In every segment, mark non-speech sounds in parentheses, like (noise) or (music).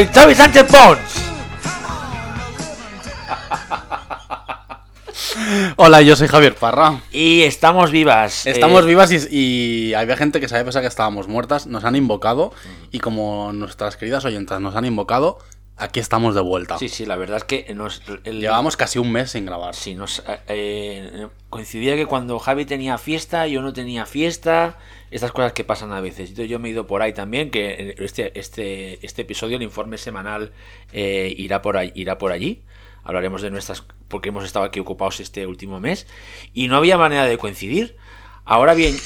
Soy Xavi Sánchez Pons. Hola, yo soy Javier Parra. Y estamos vivas. Estamos eh, vivas y, y había gente que sabía pensar que estábamos muertas, nos han invocado y como nuestras queridas oyentas nos han invocado, aquí estamos de vuelta. Sí, sí, la verdad es que nos, el- Llevamos casi un mes sin grabar. Sí, nos, eh, eh, coincidía que cuando Javi tenía fiesta, yo no tenía fiesta, estas cosas que pasan a veces. Yo me he ido por ahí también, que este, este, este episodio, el informe semanal, eh, irá, por irá por allí. Hablaremos de nuestras, porque hemos estado aquí ocupados este último mes y no había manera de coincidir. Ahora bien,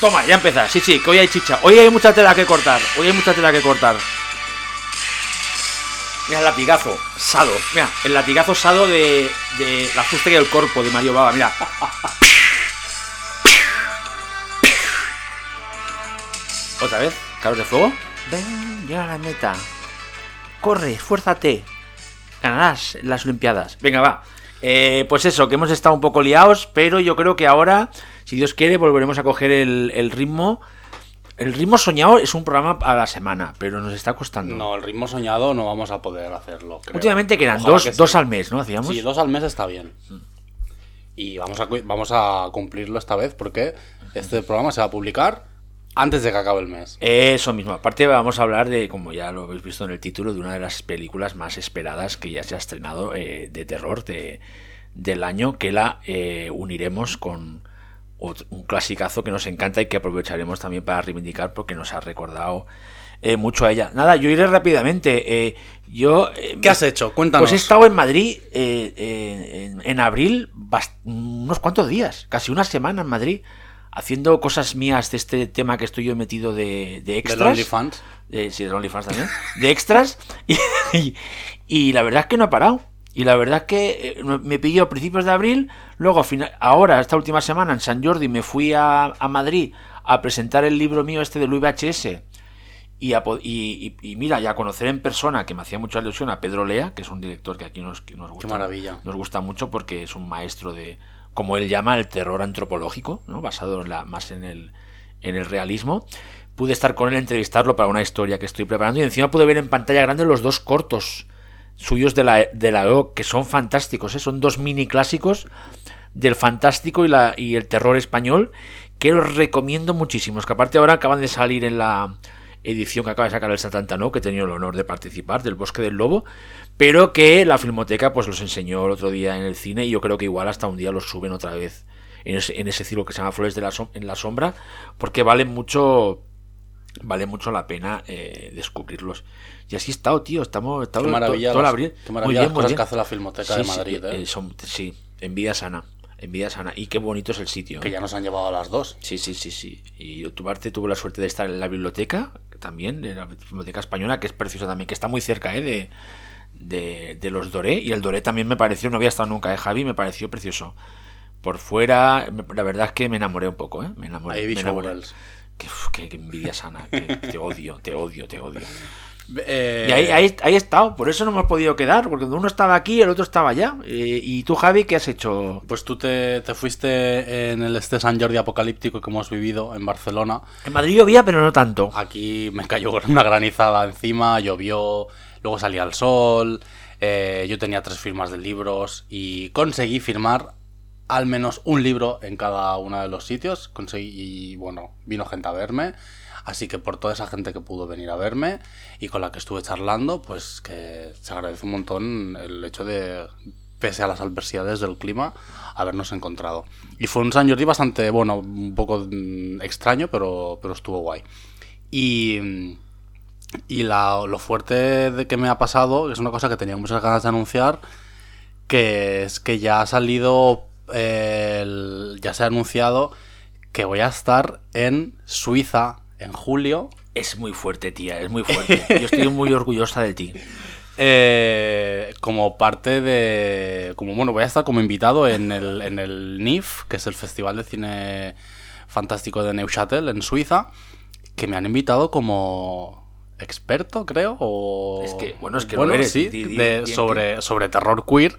toma, ya empieza. Sí, sí, que hoy hay chicha. Hoy hay mucha tela que cortar. Hoy hay mucha tela que cortar. Mira el latigazo, sado. Mira, el latigazo sado de, de la fuste del cuerpo de Mario Baba. Mira. Otra vez, carros de fuego. Ven, llega a la meta. Corre, esfuérzate. Ganarás las Olimpiadas. Venga, va. Eh, pues eso, que hemos estado un poco liados, pero yo creo que ahora, si Dios quiere, volveremos a coger el, el ritmo. El ritmo soñado es un programa a la semana, pero nos está costando. No, el ritmo soñado no vamos a poder hacerlo. creo. Últimamente que eran Ojalá dos, que sí. dos al mes, ¿no? Hacíamos. Sí, dos al mes está bien. Y vamos a, vamos a cumplirlo esta vez porque este programa se va a publicar antes de que acabe el mes. Eso mismo. Aparte vamos a hablar de, como ya lo habéis visto en el título, de una de las películas más esperadas que ya se ha estrenado eh, de terror de, del año, que la eh, uniremos con un clasicazo que nos encanta y que aprovecharemos también para reivindicar porque nos ha recordado eh, mucho a ella. Nada, yo iré rápidamente. Eh, yo eh, ¿Qué has hecho? Cuéntanos. Pues he estado en Madrid en, en abril unos cuantos días, casi una semana en Madrid, haciendo cosas mías de este tema que estoy yo metido de, de extras. OnlyFans. Eh, sí, de OnlyFans también. De extras. Y, (laughs) y- y la verdad es que no ha parado. Y la verdad es que eh, me pilló a principios de abril, luego a fina- ahora, esta última semana, en San Jordi, me fui a, a Madrid a presentar el libro mío este del VHS. Y, a y, mira, ya conocer en persona, que me hacía mucha ilusión, a Pedro Lea, que es un director que aquí nos, que nos gusta. maravilla. Nos gusta mucho porque es un maestro de, como él llama, el terror antropológico, ¿no? basado en la, más en el, en el realismo. Pude estar con él, entrevistarlo para una historia que estoy preparando y encima pude ver en pantalla grande los dos cortos suyos de la, de la EO, que son fantásticos, ¿eh? son dos mini clásicos del fantástico y, la, y el terror español que os recomiendo muchísimo. Es que aparte ahora acaban de salir en la edición que acaba de sacar el Satantano, que he tenido el honor de participar, del Bosque del Lobo, pero que la Filmoteca pues los enseñó el otro día en el cine y yo creo que igual hasta un día los suben otra vez en ese, en ese ciclo que se llama Flores de la Som- en la Sombra, porque vale mucho vale mucho la pena eh, descubrirlos. Y así he estado, tío, estamos, estamos Qué todo el abril. qué Muy bien, muy bien. que hace la Filmoteca Sí, de sí, Madrid. ¿eh? eh, son- sí, envidia sana, envidia sana. Y qué bonito es el sitio. Que ¿eh? ya nos han llevado a las dos. Sí, sí, sí, sí. Y tu parte tuve la suerte de estar en la biblioteca, también, en la biblioteca española, que es preciosa también, que está muy cerca ¿eh? de, de, de los Doré. Y el Doré también me pareció, no había estado nunca, ¿eh, Javi? Me pareció precioso. Por fuera, la verdad es que me enamoré un poco, ¿eh? Me enamoré. Ahí me enamoré. Qué, qué- qué envidia sana. te odio, te odio, te odio. Eh, Y ahí, ahí, ahí he estado, por eso no hemos podido quedar, porque uno estaba aquí, el otro estaba allá. Eh, y tú, Javi, ¿qué has hecho? Pues tú te, te fuiste en el este San Jordi apocalíptico que hemos vivido en Barcelona. En Madrid llovía, pero no tanto. Aquí me cayó una granizada encima, llovió, luego salía el sol. eh, yo tenía tres firmas de libros y conseguí firmar al menos un libro en cada uno de los sitios. Conseguí, y bueno, vino gente a verme. Así que por toda esa gente que pudo venir a verme y con la que estuve charlando, pues que se agradece un montón el hecho de, pese a las adversidades del clima, habernos encontrado. Y fue un San Jordi bastante, bueno, un poco mm, extraño, pero, pero estuvo guay. Y, y la- lo fuerte de que me ha pasado, es una cosa que tenía muchas ganas de anunciar, que es que ya ha salido, eh, el- ya se ha anunciado que voy a estar en Suiza en julio. Es muy fuerte, tía, es muy fuerte. Yo estoy muy orgullosa de ti. (laughs) eh, como parte de. Como bueno, voy a estar como invitado en el, en el NIF, que es el Festival de Cine Fantástico de Neuchâtel, en Suiza, que me han invitado como experto, creo. O... Es que, bueno, es que lo eres, sí, de- sobre, sobre terror queer.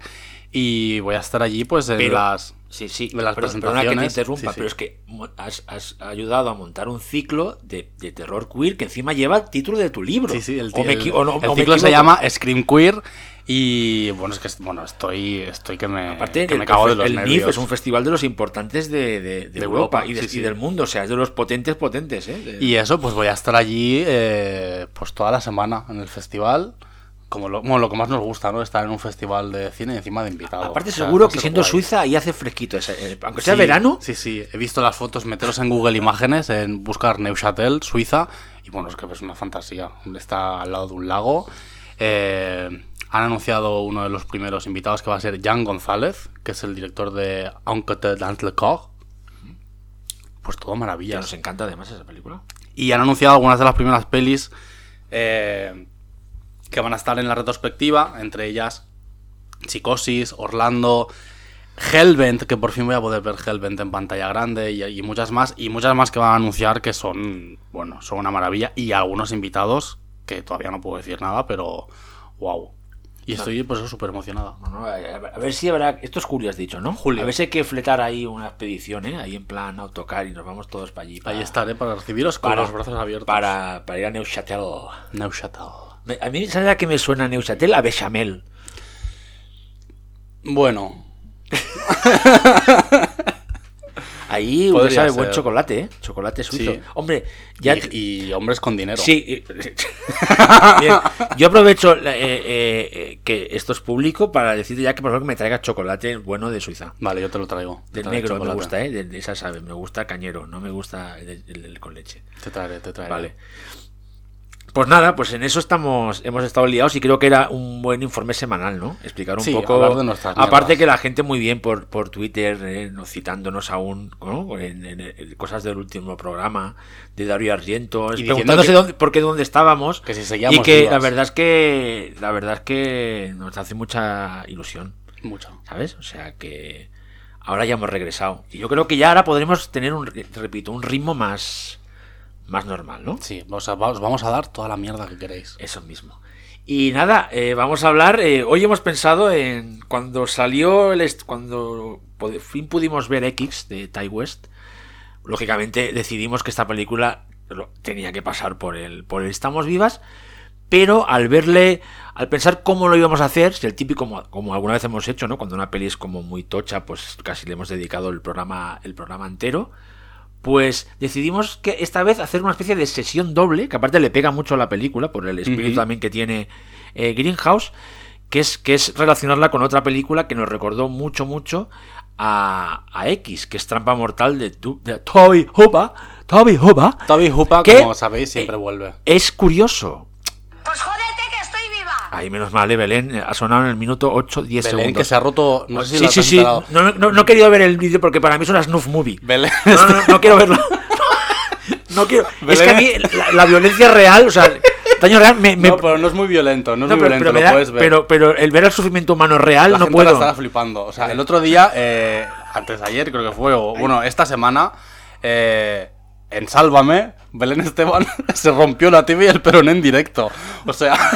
Y voy a estar allí, pues, en Pero- las. Sí, sí, de las pero- que te interrumpa, Sí, sí. pero es que has, has ayudado a montar un ciclo de, de terror queer que encima lleva el título de tu libro. Sí, sí, el, O el- equi- o no- el o me ciclo se llama Scream Queer. Y bueno, es que bueno, estoy, estoy que me, Aparte, que el, me cago de el los NIF nervios. es un festival de los importantes de, de- de De Europa, Europa, y, sí, del mundo, o sea, es de los potentes potentes, ¿eh? Y eso, pues voy a estar allí eh, pues toda la semana en el festival. Como lo, bueno, lo que más nos gusta, ¿no? Estar en un festival de cine y encima de invitado. Aparte, O sea, seguro que siendo guay. Suiza ahí hace fresquito, ese- eh, aunque sea Sí, verano. Sí, sí. He visto las fotos, meteros en Google Imágenes, en buscar Neuchâtel, Suiza. Y bueno, es que es una fantasía. Está al lado de un lago. Eh, han anunciado uno de los primeros invitados que va a ser Jan González, que es el director de Enquête dans le corps. Pues todo Ya maravillas. nos encanta además esa película. Y han anunciado algunas de las primeras pelis eh, que van a estar en la retrospectiva, entre ellas Psicosis, Orlando, Hellbent, que por fin voy a poder ver Hellbent en pantalla grande, y, y muchas más, y muchas más que van a anunciar que son, bueno, son una maravilla, y algunos invitados que todavía no puedo decir nada, pero wow. Y estoy pues súper emocionado. No, no, a a- a ver si habrá. Esto es julio, has dicho, ¿no? Julio. A ver si hay que fletar ahí una expedición, ¿eh? Ahí en plan autocar y nos vamos todos para allí. para- Ahí estaré para recibiros con para- los brazos abiertos. Para, para ir a Neuchâtel. Neuchâtel. A mí, ¿sabes a qué me suena Neuchâtel? A Bechamel. Bueno, (laughs) Ahí Podría sabe ser. buen chocolate, ¿eh? Chocolate suizo. Sí. Hombre, ya. y, y hombres con dinero. Sí. (laughs) Bien, Yo aprovecho eh, eh, eh, que esto es público para decirte ya que por favor que me traiga chocolate bueno de Suiza. Vale, yo te lo traigo. Del negro me gusta, ¿eh? De, de esa sabe, me gusta cañero, no me gusta el, el- el con leche. Te traeré, te traeré. Vale. Pues nada, pues en eso estamos, hemos estado liados y creo que era un buen informe semanal, ¿no? Explicar un Sí, poco. de aparte que la gente muy bien por, por Twitter, eh, nos citándonos aún, ¿no? En, en- en cosas del último programa de Dario Argento, diciendo preguntándose que- dónde, por qué dónde estábamos. Que si y que la verdad es que la verdad es que nos hace mucha ilusión. Mucho. ¿sabes? O sea que ahora ya hemos regresado. Y yo creo que ya ahora podremos tener un, repito, un ritmo más, más normal, ¿no? Sí, o sea, va- os vamos a dar toda la mierda que queréis. Eso mismo. Y nada, eh, vamos a hablar. eh, hoy hemos pensado en cuando salió el cuando por fin pudimos ver X de Ty West. Lógicamente decidimos que esta película tenía que pasar por el por el Estamos vivas, pero al verle, al pensar cómo lo íbamos a hacer, si el típico como, como alguna vez hemos hecho, ¿no? Cuando una peli es como muy tocha, pues casi le hemos dedicado el programa el programa entero. Pues decidimos que esta vez hacer una especie de sesión doble, que aparte le pega mucho a la película, por el espíritu también que tiene eh, Greenhouse, que es, que es relacionarla con otra película que nos recordó mucho, mucho a, a X, que es Trampa Mortal de, Tu- de Toby Hooper. Toby Hooper. Toby Hooper, ¿Qué? como sabéis, siempre Eh, vuelve. Es curioso. Ahí menos mal, eh, Belén. Ha sonado en el minuto 8, 10 Belén, segundos. que se ha roto. No sé si sí, lo sí, sí. No, no, no he querido ver el vídeo porque para mí es una snuff movie. Belén, No, no, no, quiero verlo. (laughs) No quiero. Es que a mí la, la violencia real, o sea, daño real me. me- No, pero no es muy violento, no es muy pero, violento, pero lo da- puedes ver. pero, pero el ver el sufrimiento humano real la no gente puedo. la estará flipando. O sea, el otro día, eh, antes de ayer creo que fue, o bueno, esta semana, eh, en Sálvame, Belén Esteban (laughs) se rompió la tibia y el peroné en directo. O sea... (laughs)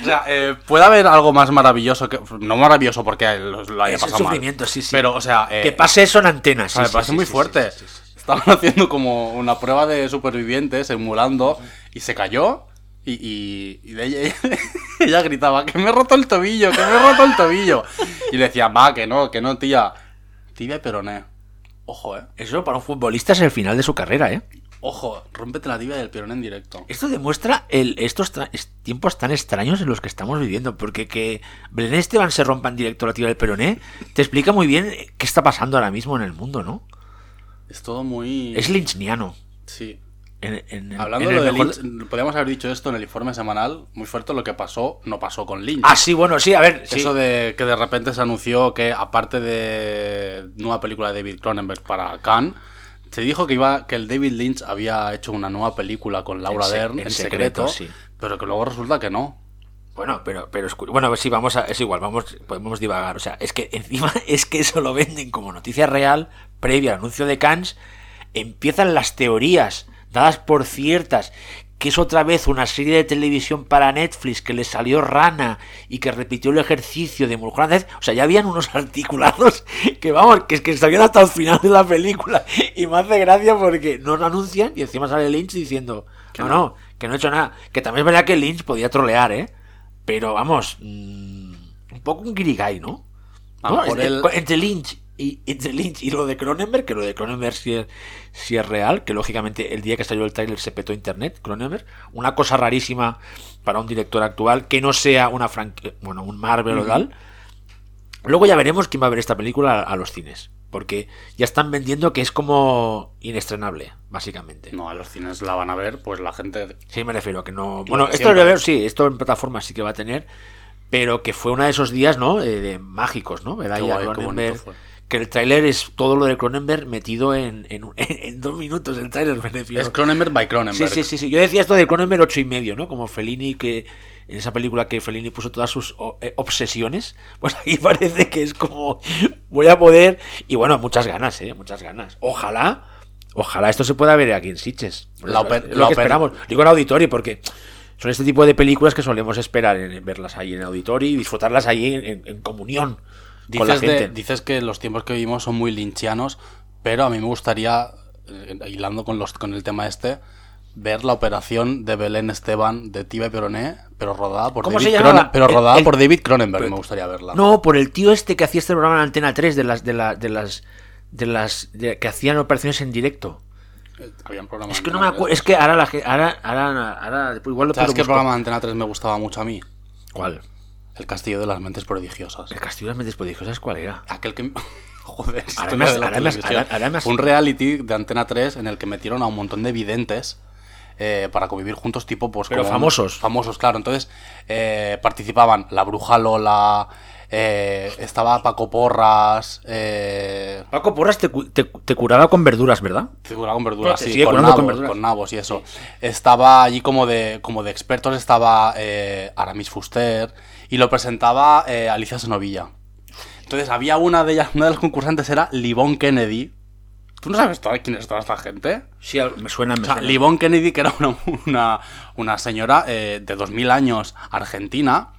O sea, eh, puede haber algo más maravilloso que. No maravilloso porque lo, lo haya Es el pasado mal. sí, sí. Pero, o sea. eh, que pase eso en antenas. sea, me parece muy fuerte. Estaban haciendo como una prueba de supervivientes, emulando, y se cayó. Y, y, y de ella, (laughs) ella gritaba, que me he roto el tobillo, que me he roto el tobillo. Y le decía, va, que no, que no, tía. Tibia y peroné. Ojo, eh. Eso para un futbolista es el final de su carrera, ¿eh? Ojo, rómpete la tibia del pirón en directo. Esto demuestra el, estos tiempos tan extraños en los que estamos viviendo, porque que Belén Esteban se rompa en directo la tibia del peroné, te explica muy bien qué está pasando ahora mismo en el mundo, ¿no? Es todo muy... Es lynchniano. Sí. En, en- Hablando en lo de mejor- Lynch, podríamos haber dicho esto en el informe semanal, muy fuerte lo que pasó, no pasó con Lynch. Ah, sí, bueno, sí, a ver, sí. Eso de que de repente se anunció que, aparte de nueva película de David Cronenberg para Cannes, se dijo que iba que el David Lynch había hecho una nueva película con Laura En Dern en en, secreto, secreto, sí. pero que luego resulta que no. Bueno, pero, pero es, bueno, sí, vamos a, es igual, vamos, podemos divagar. O sea, es que (laughs) encima es que eso lo venden como noticia real, previa al anuncio de Cannes, empiezan las teorías dadas por ciertas, que es otra vez una serie de televisión para Netflix que le salió rana y que repitió el ejercicio de Mulholland. O sea, ya habían unos (laughs) articulados que vamos, que es que sabían hasta el final de la película. Y me hace gracia porque no lo anuncian y encima sale Lynch diciendo, no, no, que no he hecho nada. Que también es verdad que Lynch podía trolear, ¿eh? Pero vamos, mm, un poco un guirigay, ¿no? ¿No? Entre Lynch y, entre Lynch y lo de Cronenberg, que lo de Cronenberg sí es, sí es real, que lógicamente el día que salió el tráiler se petó internet, Cronenberg, una cosa rarísima para un director actual, que no sea una franquicia, bueno, un Marvel o tal. Luego ya veremos quién va a ver esta película a, a los cines, porque ya están vendiendo que es como inestrenable, básicamente. No, a los cines la van a ver, pues la gente... Sí, me refiero a que no. Lo Bueno, esto de ver, sí, esto en plataformas sí que va a tener, pero que fue uno de esos días, ¿no? Eh, de mágicos, ¿no? Ver ahí a qué Cronenberg. Que el tráiler es todo lo de Cronenberg metido en, en, (laughs) en dos minutos. El tráiler me refiero. Es Cronenberg by Sí, Cronenberg. sí, sí, sí. Yo decía esto de Cronenberg ocho y medio, ¿no? Como Fellini que en esa película que Fellini puso todas sus eh, obsesiones, (laughs) pues aquí parece que es como (laughs) voy a poder y bueno, muchas ganas, eh, muchas ganas. Ojalá, ojalá esto se pueda ver aquí en Sitges. La es- oper- es la lo que esperamos. Digo en auditorio porque son este tipo de películas que solemos esperar en, en verlas ahí en auditorio y disfrutarlas ahí en comunión con la Dices, de- gente. dices que los tiempos que vivimos son muy linchianos, pero a mí me gustaría, eh, hilando con, los, con el tema este, ver la operación de Belén Esteban de Tiba Peroné, pero rodada por ¿Cómo David se llamaba? Cronen- pero rodada el- por David Cronenberg, me gustaría verla. No, por el tío este que hacía este programa en Antena 3 de las de, la- de las de las de- que hacían operaciones en directo. Eh, Había un programa Es que no me acuerdo, 3. es que ahora la ahora ahora, igual lo ¿Sabes qué buscar. programa de Antena 3 me gustaba mucho a mí? ¿Cuál? El Castillo de las Mentes Prodigiosas. El Castillo de las Mentes Prodigiosas, ¿cuál era? Aquel que... (laughs) Joder, Ahora me has- de la ahora me has- televisión. ahora- ahora me has- Fue un reality de Antena 3 en el que metieron a un montón de videntes eh, para convivir juntos, tipo, pues Pero como- famosos. Famosos, claro. Entonces eh, participaban la bruja Lola, eh, estaba Paco Porras, eh, Paco Porras te, te- te curaba con verduras, ¿verdad? Figura con verduras, te sí, con curando con nabos, verduras. con nabos y eso. Estaba allí como de, como de expertos, estaba eh, Aramis Fuster y lo presentaba eh, Alicia Senovilla. Entonces había una de ellas, una de las concursantes era Livon Kennedy. ¿Tú no sabes toda- quién es toda esta gente? Sí, me suena, me O sea, suena. Livon Kennedy, que era (laughs) una, una, una señora eh, de 2000 años argentina,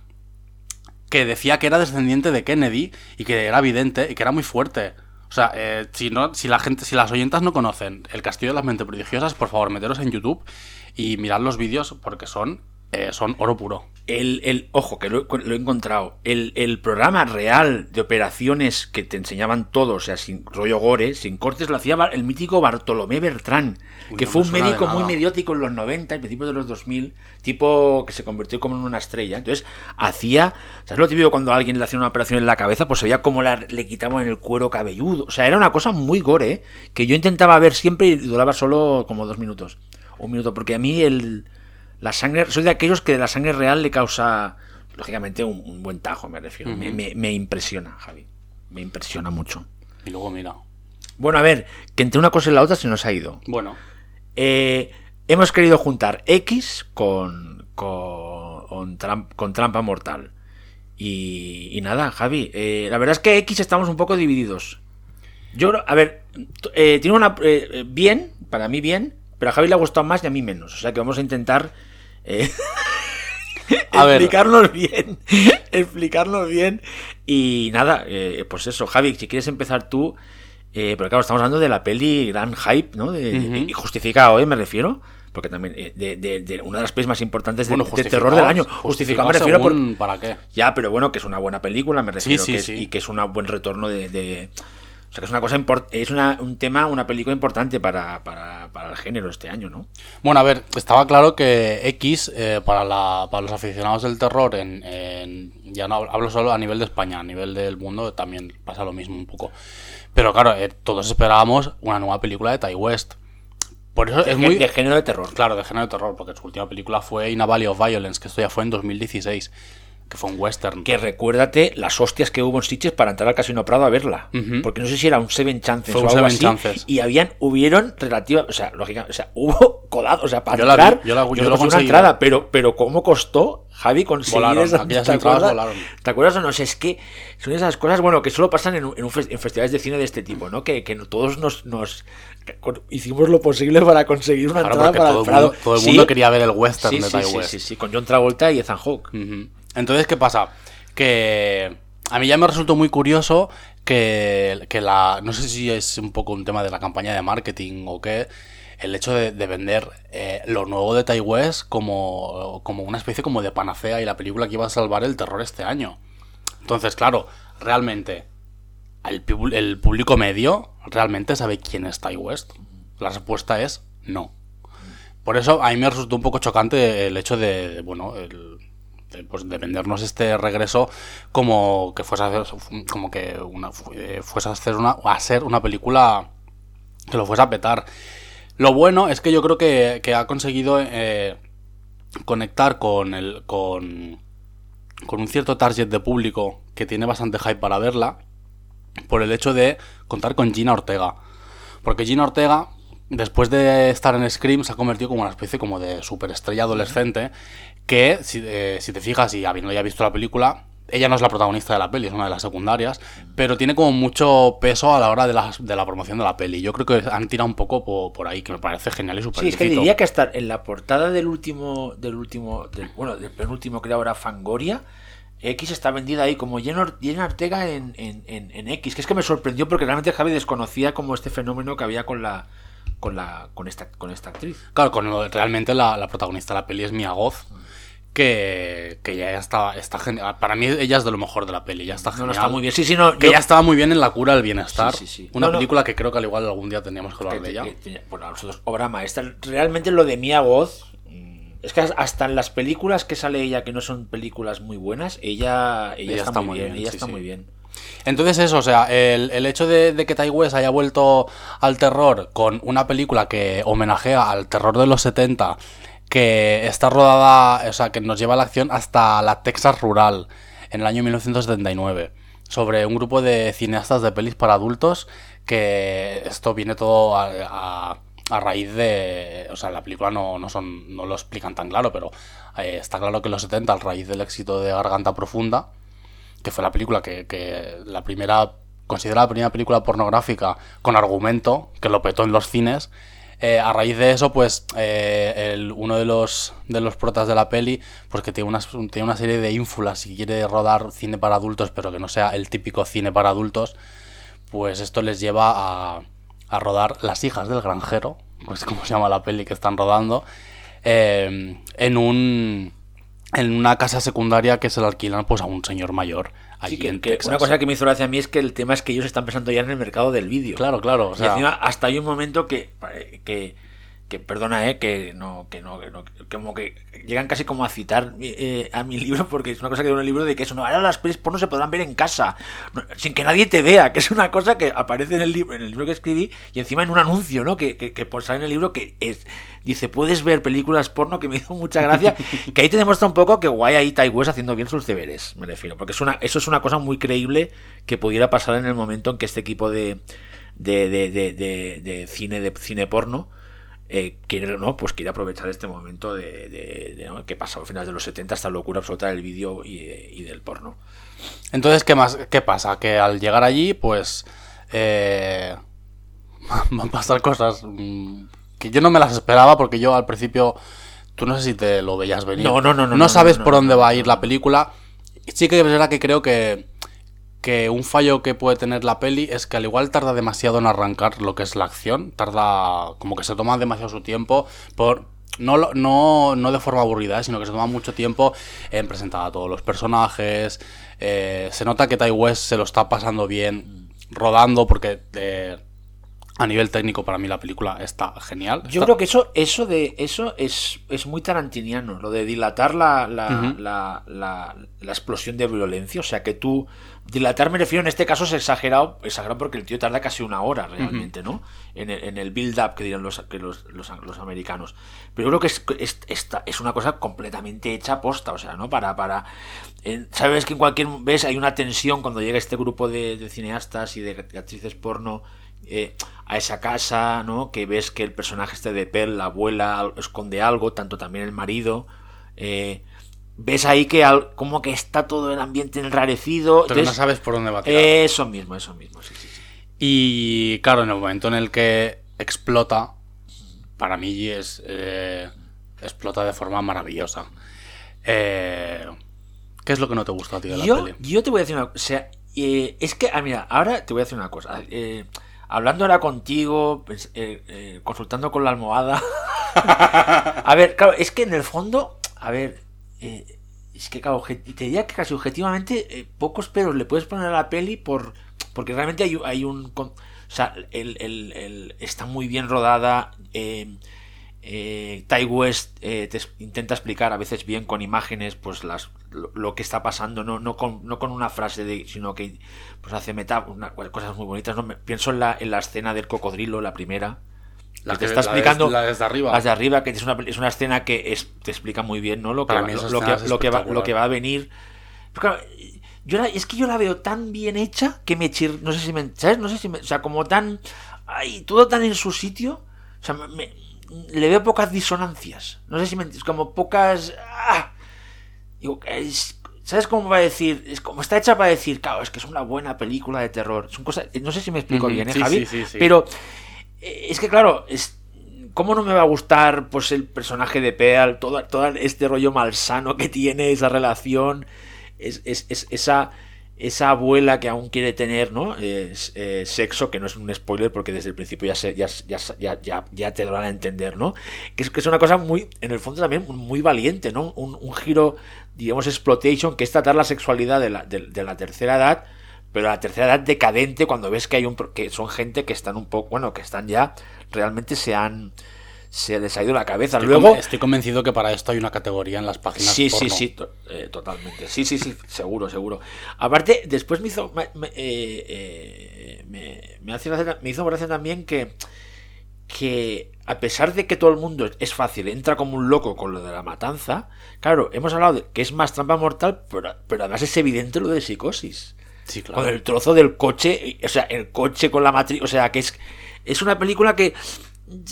que decía que era descendiente de Kennedy y que era vidente y que era muy fuerte. O sea, eh, si, no, si la gente, si las oyentas no conocen El Castillo de las Mentes Prodigiosas, por favor, meteros en YouTube y mirad los vídeos porque son, eh, son oro puro. El, el, ojo, que lo, lo he encontrado. El, el programa real de operaciones que te enseñaban todo, o sea, sin rollo gore, sin cortes, lo hacía el mítico Bartolomé Bertrán, Uy, que no fue un médico muy nada. mediático en los 90, al principio de los 2000, tipo que se convirtió como en una estrella. Entonces, hacía, ¿sabes lo típico cuando a alguien le hacía una operación en la cabeza? Pues veía cómo la- le quitaban el cuero cabelludo. O sea, era una cosa muy gore, ¿eh? que yo intentaba ver siempre y duraba solo como dos minutos. Un minuto, porque a mí el... La sangre, soy de aquellos que la sangre real le causa, lógicamente, un, un buen tajo, me refiero. me, me- me impresiona, Javi. Me impresiona mucho. Y luego mira. Bueno, a ver, que entre una cosa y la otra se nos ha ido. Bueno, Eh, hemos querido juntar X con, con, con tram- con trampa mortal. Y, y nada, Javi, eh, la verdad es que X estamos un poco divididos. Yo a ver, eh, tiene una... eh, bien, para mí bien, pero a Javi le ha gustado más y a mí menos. O sea que vamos a intentar... eh, (laughs) A explicarnos bien. (laughs) explicarnos bien. Y nada, eh, pues eso, Javi, si quieres empezar tú. Eh, porque claro, estamos hablando de la peli gran hype, ¿no? De-. Y justificado, ¿eh? Me refiero. Porque también eh, de, de- de una de las pelis más importantes de, bueno de terror del año. Justificado me refiero por, ¿Para qué? ya, pero bueno, que es una buena película, me refiero. sí, que es- sí. Y que es un buen retorno de- O sea que es una cosa es una- un tema, una película importante para, para, para el género este año, ¿no? Bueno, a ver, estaba claro que X, eh, para, la, para los aficionados del terror, en, en- ya no hablo- hablo solo a nivel de España, a nivel del mundo también pasa lo mismo un poco. Pero claro, eh, todos esperábamos una nueva película de Ty West. Por eso De, es muy... de género de terror. Claro, de género de terror, porque su última película fue In a Valley of Violence, que esto ya fue en 2016, que fue un western. Que recuérdate las hostias que hubo en Sitges para entrar al Casino Prado a verla. Ujú. Porque no sé si era un Seven Chances Fue o un algo Seven así. Chances. Y habían, hubieron relativa, o sea, lógica, o sea, (laughs) hubo codados, o sea, para Yo la vi, entrar, yo la- yo no lo conseguí una entrada, pero, pero ¿cómo costó, Javi, conseguir Volaron, esa- aquellas ¿te entradas acuerdas? volaron. ¿Te acuerdas o no? O sea, es que son esas cosas, bueno, que solo pasan en, en un en festivales de cine de este tipo, ¿no? Que, que todos nos, nos hicimos lo posible para conseguir una Claro, entrada para todo el mundo, todo el Sí, mundo quería ver el western sí, de sí, Ty sí, West. sí, sí, con John Travolta y Ethan Hawke. Ujú. Entonces, ¿qué pasa? Que a mí ya me resultó muy curioso que, que la. No sé si es un poco un tema de la campaña de marketing o qué. El hecho de, de vender eh, lo nuevo de West como, como una especie como de panacea y la película que iba a salvar el terror este año. Entonces, claro, realmente, el, público medio realmente sabe quién es Ty West. La respuesta es no. Por eso a mí me resultó un poco chocante el hecho de, bueno, el, pues, de vendernos este regreso como que fuese a hacer, como que una, eh, fuese a hacer una, a ser una película que lo fuese a petar. Lo bueno es que yo creo que, que ha conseguido eh, conectar con el con, con un cierto target de público que tiene bastante hype para verla por el hecho de contar con Gina Ortega. Porque Gina Ortega, después de estar en Scream, se ha convertido como una especie como de superestrella adolescente que, si, eh, si te fijas y habiendo ya visto la película, ella no es la protagonista de la peli, es una de las secundarias, pero tiene como mucho peso a la hora de la, de la promoción de la peli. Yo creo que han tirado un poco po- por, ahí, que me parece genial y súper Sí, es que diría que hasta en la portada del último, del último, del, bueno, del penúltimo creo ahora Fangoria, X está vendida ahí como Jenna Ortega en, en, en, en X, que es que me sorprendió porque realmente Javi desconocía como este fenómeno que había con la con la con esta con esta actriz. Claro, con lo- realmente la, la protagonista de la peli es Mia Goth. Que, que ya está, está genial. Para mí ella es de lo mejor de la peli, ya está genial. no está muy bien. Sí, sí, no. Que yo- ya estaba muy bien en la cura del bienestar. Sí, sí, sí. Una película que creo que al igual algún día tendríamos que hablar de ella. bueno, nosotros obra maestra. Realmente lo de Mia Goth mm, es que hasta en las películas que sale ella que no son películas muy buenas, ella ella, está, muy bien, ella está muy bien. Entonces eso, o sea, el, el hecho de, de que Ty West haya vuelto al terror con una película que homenajea al terror de los 70, que está rodada, o sea, que nos lleva a la acción hasta la Texas rural, en el año 1979, sobre un grupo de cineastas de pelis para adultos, que esto viene todo a, a- a raíz de... O sea, la película no, no, son, no lo explican tan claro, pero eh, está claro que en los 70, a raíz del éxito de Garganta Profunda, que fue la película que, que la primera considerada la primera película pornográfica con argumento que lo petó en los cines eh, a raíz de eso pues eh, uno de los de los protas de la peli pues que tiene una, tiene una serie de ínfulas y quiere rodar cine para adultos pero que no sea el típico cine para adultos pues esto les lleva a, a rodar Las hijas del granjero, pues como se llama la peli que están rodando, eh, en un en una casa secundaria que se la alquilan pues a un señor mayor allí Sí, que- en que Texas. una cosa que me hizo gracia a mí es que el tema es que ellos están pensando ya en el mercado del vídeo. Claro, claro, o y sea, encima hasta hay un momento que, que, que perdona, eh, que no, que no, que no, que como que llegan casi como a citar eh, a mi libro, porque es una cosa que en el libro de que eso, no, ahora las pelis porno se podrán ver en casa, no, sin que nadie te vea, que es una cosa que aparece en el libro, en el libro que escribí, y encima en un anuncio, ¿no? Que, que, que por sale en el libro que es, dice, puedes ver películas porno, que me hizo mucha gracia, (laughs) que ahí te demuestra un poco que guay ahí Tai West haciendo bien sus deberes, me refiero, porque es una, eso es una cosa muy creíble que pudiera pasar en el momento en que este equipo de, de, de, de, de- de cine de cine porno eh, quiere no pues quiere aprovechar este momento de, de- de, ¿no? que pasó a finales de los 70 esta locura absoluta del vídeo y, y del porno Entonces, ¿qué más? ¿Qué pasa? Que al llegar allí, pues. eh, (laughs) van a pasar cosas mm, que yo no me las esperaba porque yo al principio. Tú no sé si te lo veías venir. No, no, no, no, No sabes por dónde va a ir la película. Sí que es verdad que creo que. Que un fallo que puede tener la peli es que al igual tarda demasiado en arrancar lo que es la acción. Tarda. Como que se toma demasiado su tiempo. Por. No, no, no de forma aburrida, ¿eh? sino que se toma mucho tiempo en presentar a todos los personajes. eh, se nota que Tai West se lo está pasando bien rodando, porque eh, a nivel técnico para mí la película está genial. Yo Está- creo que eso, eso de eso es, es muy tarantiniano, lo de dilatar la, la, la, la- la explosión de violencia. O sea que tú. Dilatar me refiero en este caso es exagerado, exagerado porque el tío tarda casi una hora realmente, ¿no? En el, en el build-up que dirán los, que los, los, los americanos. Pero yo creo que es, es, esta- es una cosa completamente hecha posta, o sea, ¿no? Para. para en- Sabes que en cualquier. ¿Ves? Hay una tensión cuando llega este grupo de, de cineastas y de actrices porno eh, a esa casa, ¿no? Que ves que el personaje este de Pearl, la abuela, esconde algo, tanto también el marido. eh, ves ahí que al- como que está todo el ambiente enrarecido. Pero no sabes por dónde va a tirar. eso mismo, eso mismo, sí, sí, sí. Y claro, en el momento en el que explota, para mí es eh, explota de forma maravillosa. Eh, ¿Qué es lo que no te gustó a ti de la Yo, peli? yo te voy a decir una cosa. O sea, eh, es que, ah, mira, ahora te voy a decir una cosa. Eh, hablando ahora contigo, pues, eh, eh, consultando con la almohada. (laughs) a ver, claro, es que en el fondo, a ver, eh, es que, claro, te diría que casi objetivamente eh, pocos peros le puedes poner a la peli por porque realmente hay, hay un... O sea, el, el- está muy bien rodada. Eh, Ty West te intenta explicar a veces bien con imágenes pues las lo, lo que está pasando no, no, con, no con una frase de sino que pues hace meta una- cosas muy bonitas ¿no? Pienso en la, en la escena del cocodrilo la primera La que te está la de- explicando la desde arriba. las de arriba que es una, es una escena que es, te explica muy bien no lo que, va, lo, que, lo que va lo espectacular. que va a venir Pero claro, yo la- es que yo la veo tan bien hecha que me chir, no sé si me ¿sabes? no sé si me, o sea como tan ay, todo tan en su sitio o sea me- me- le veo pocas disonancias no sé si me es como pocas ah, digo, es- ¿Sabes cómo va a decir? Es como está hecha para decir, claro, es que es una buena película de terror. Son cosas, no sé si me explico bien, ¿eh, sí, Javi? sí, sí, sí. Pero eh, es que, claro, es, ¿cómo no me va a gustar pues el personaje de Pearl, todo, todo este rollo malsano que tiene, esa relación, es, es- es- esa, esa abuela que aún quiere tener, ¿no? Eh, sexo, que no es un spoiler porque desde el principio ya, se, ya, ya, ya, ya, te lo van a entender, ¿no? Que es, que es una cosa muy, en el fondo también muy valiente, ¿no? Un, giro, digamos, exploitation, que es tratar la sexualidad de la, de, la tercera edad, pero la tercera edad decadente cuando ves que hay un que son gente que están un poco, bueno, que están ya, realmente se han, se les ha ido la cabeza. Estoy Luego, estoy convencido que para esto hay una categoría en las páginas Sí, sí, porno. sí, to- eh, totalmente. Sí, sí, sí, seguro, seguro. Aparte, después me hizo, me, me- eh, eh, me- me hace gracia- me hizo gracia también que, que a pesar de que todo el mundo es fácil, entra como un loco con lo de la matanza, claro, hemos hablado de que es más trampa mortal, pero, pero además es evidente lo de psicosis. Sí, claro. Con el trozo del coche, o sea, el coche con la matriz, o sea, que es, es una película que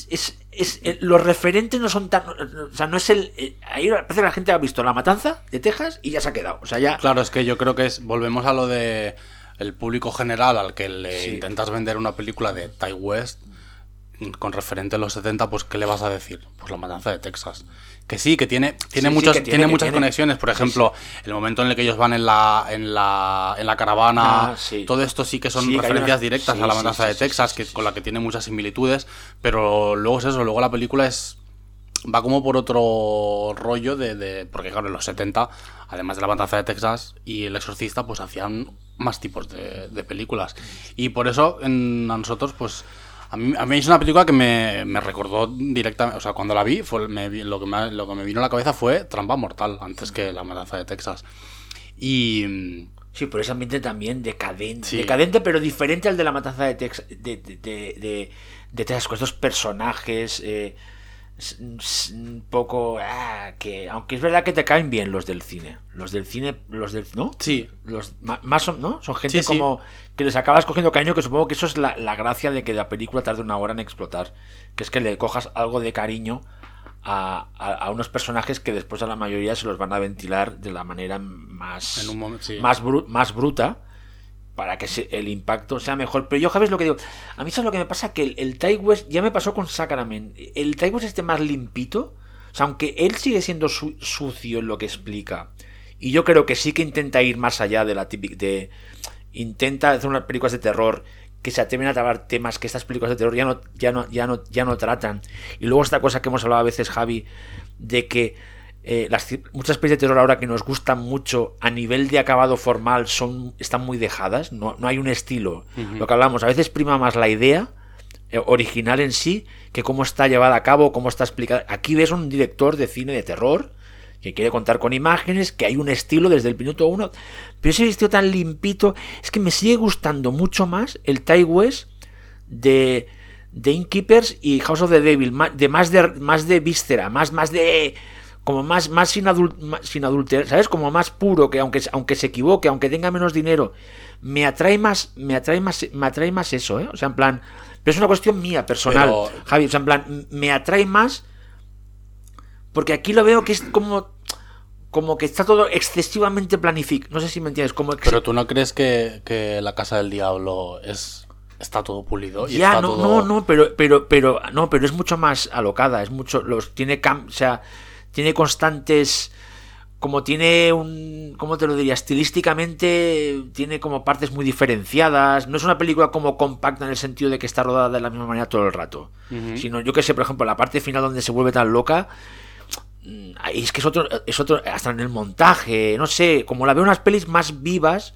es, es- eh, los referentes no son tan, o sea, no es el, eh, ahí parece que la gente ha visto La Matanza de Texas y ya se ha quedado, o sea, ya, Claro, es que yo creo que es. Volvemos a lo de el público general al que le Sí. intentas vender una película de Ty West con referente a los 70, pues ¿qué le vas a decir? Pues la matanza de Texas. Que sí, que tiene, tiene, Sí, sí, muchos, que tiene, tiene, que muchas tiene. conexiones. Por ejemplo, el momento en el que ellos van en la, en la, en la caravana, Ah, todo esto sí que son referencias directas a la sí, de Texas, que, con la que tiene muchas similitudes, pero luego es eso, luego la película es va como por otro rollo de, de- porque claro en los 70 además de la matanza de Texas y el exorcista pues hacían más tipos de, de películas y por eso en, a nosotros pues a mí, a mí es una película que me, me recordó directamente o sea cuando la vi fue me lo que me, lo que me vino a la cabeza fue Trampa Mortal antes que la matanza de Texas y sí, pero ese ambiente también decadente, Sí. decadente, pero diferente al de La Matanza de Texas, de, de, de, Texas, con estos personajes, eh, un poco, ah, que, aunque es verdad que te caen bien los del cine, los del cine, los del, ¿no? sí los más son, ¿no? Son gente Sí, sí. como que les acabas cogiendo cariño, que supongo que eso es la, la gracia de que la película tarde una hora en explotar, que es que le cojas algo de cariño a, a- a unos personajes que después a la mayoría se los van a ventilar de la manera más, En un momento, sí. más, bru- más bruta para que el impacto sea mejor. Pero yo, ¿sabes lo que digo? A mí, ¿sabes lo que me pasa? Que el, el West, ya me pasó con Sacrament, el Ty West este más limpito, o sea, aunque él sigue siendo su- sucio en lo que explica, y yo creo que sí que intenta ir más allá de la típica, de, intenta hacer unas películas de terror que se atreven a tratar temas que estas películas de terror ya no, ya no, ya no, ya no tratan. Y luego esta cosa que hemos hablado a veces, Javi, de que eh, las, muchas pelis de terror ahora que nos gustan mucho a nivel de acabado formal son están muy dejadas, no, no hay un estilo. Lo que hablamos, a veces prima más la idea eh, original en sí que cómo está llevada a cabo, cómo está explicada. Aquí ves un director de cine de terror que quiere contar con imágenes, que hay un estilo desde el minuto uno, pero ese estilo tan limpito, es que me sigue gustando mucho más el Tai West de, de Innkeepers y House of the Devil, de más de más de víscera, más, más de como más, más sin, adul- más sin adulterar, ¿sabes? Como más puro, que aunque, aunque se equivoque, aunque tenga menos dinero, me atrae más, me atrae más, me atrae más eso, ¿eh? O sea, en plan, pero es una cuestión mía, personal, Pero- Javi, o sea, en plan, me atrae más porque aquí lo veo que es como como que está todo excesivamente planificado. No sé si me entiendes, como Pero tú no crees que, que la casa del diablo es está todo pulido y ya está no, todo- no, no, pero pero pero no, pero es mucho más alocada, es mucho los tiene cam- o sea, tiene constantes como tiene un cómo te lo diría, estilísticamente tiene como partes muy diferenciadas, no es una película como compacta en el sentido de que está rodada de la misma manera todo el rato, sino yo que sé, por ejemplo, la parte final donde se vuelve tan loca mm, es que es otro es otro hasta en el montaje, no sé, como la veo unas pelis más vivas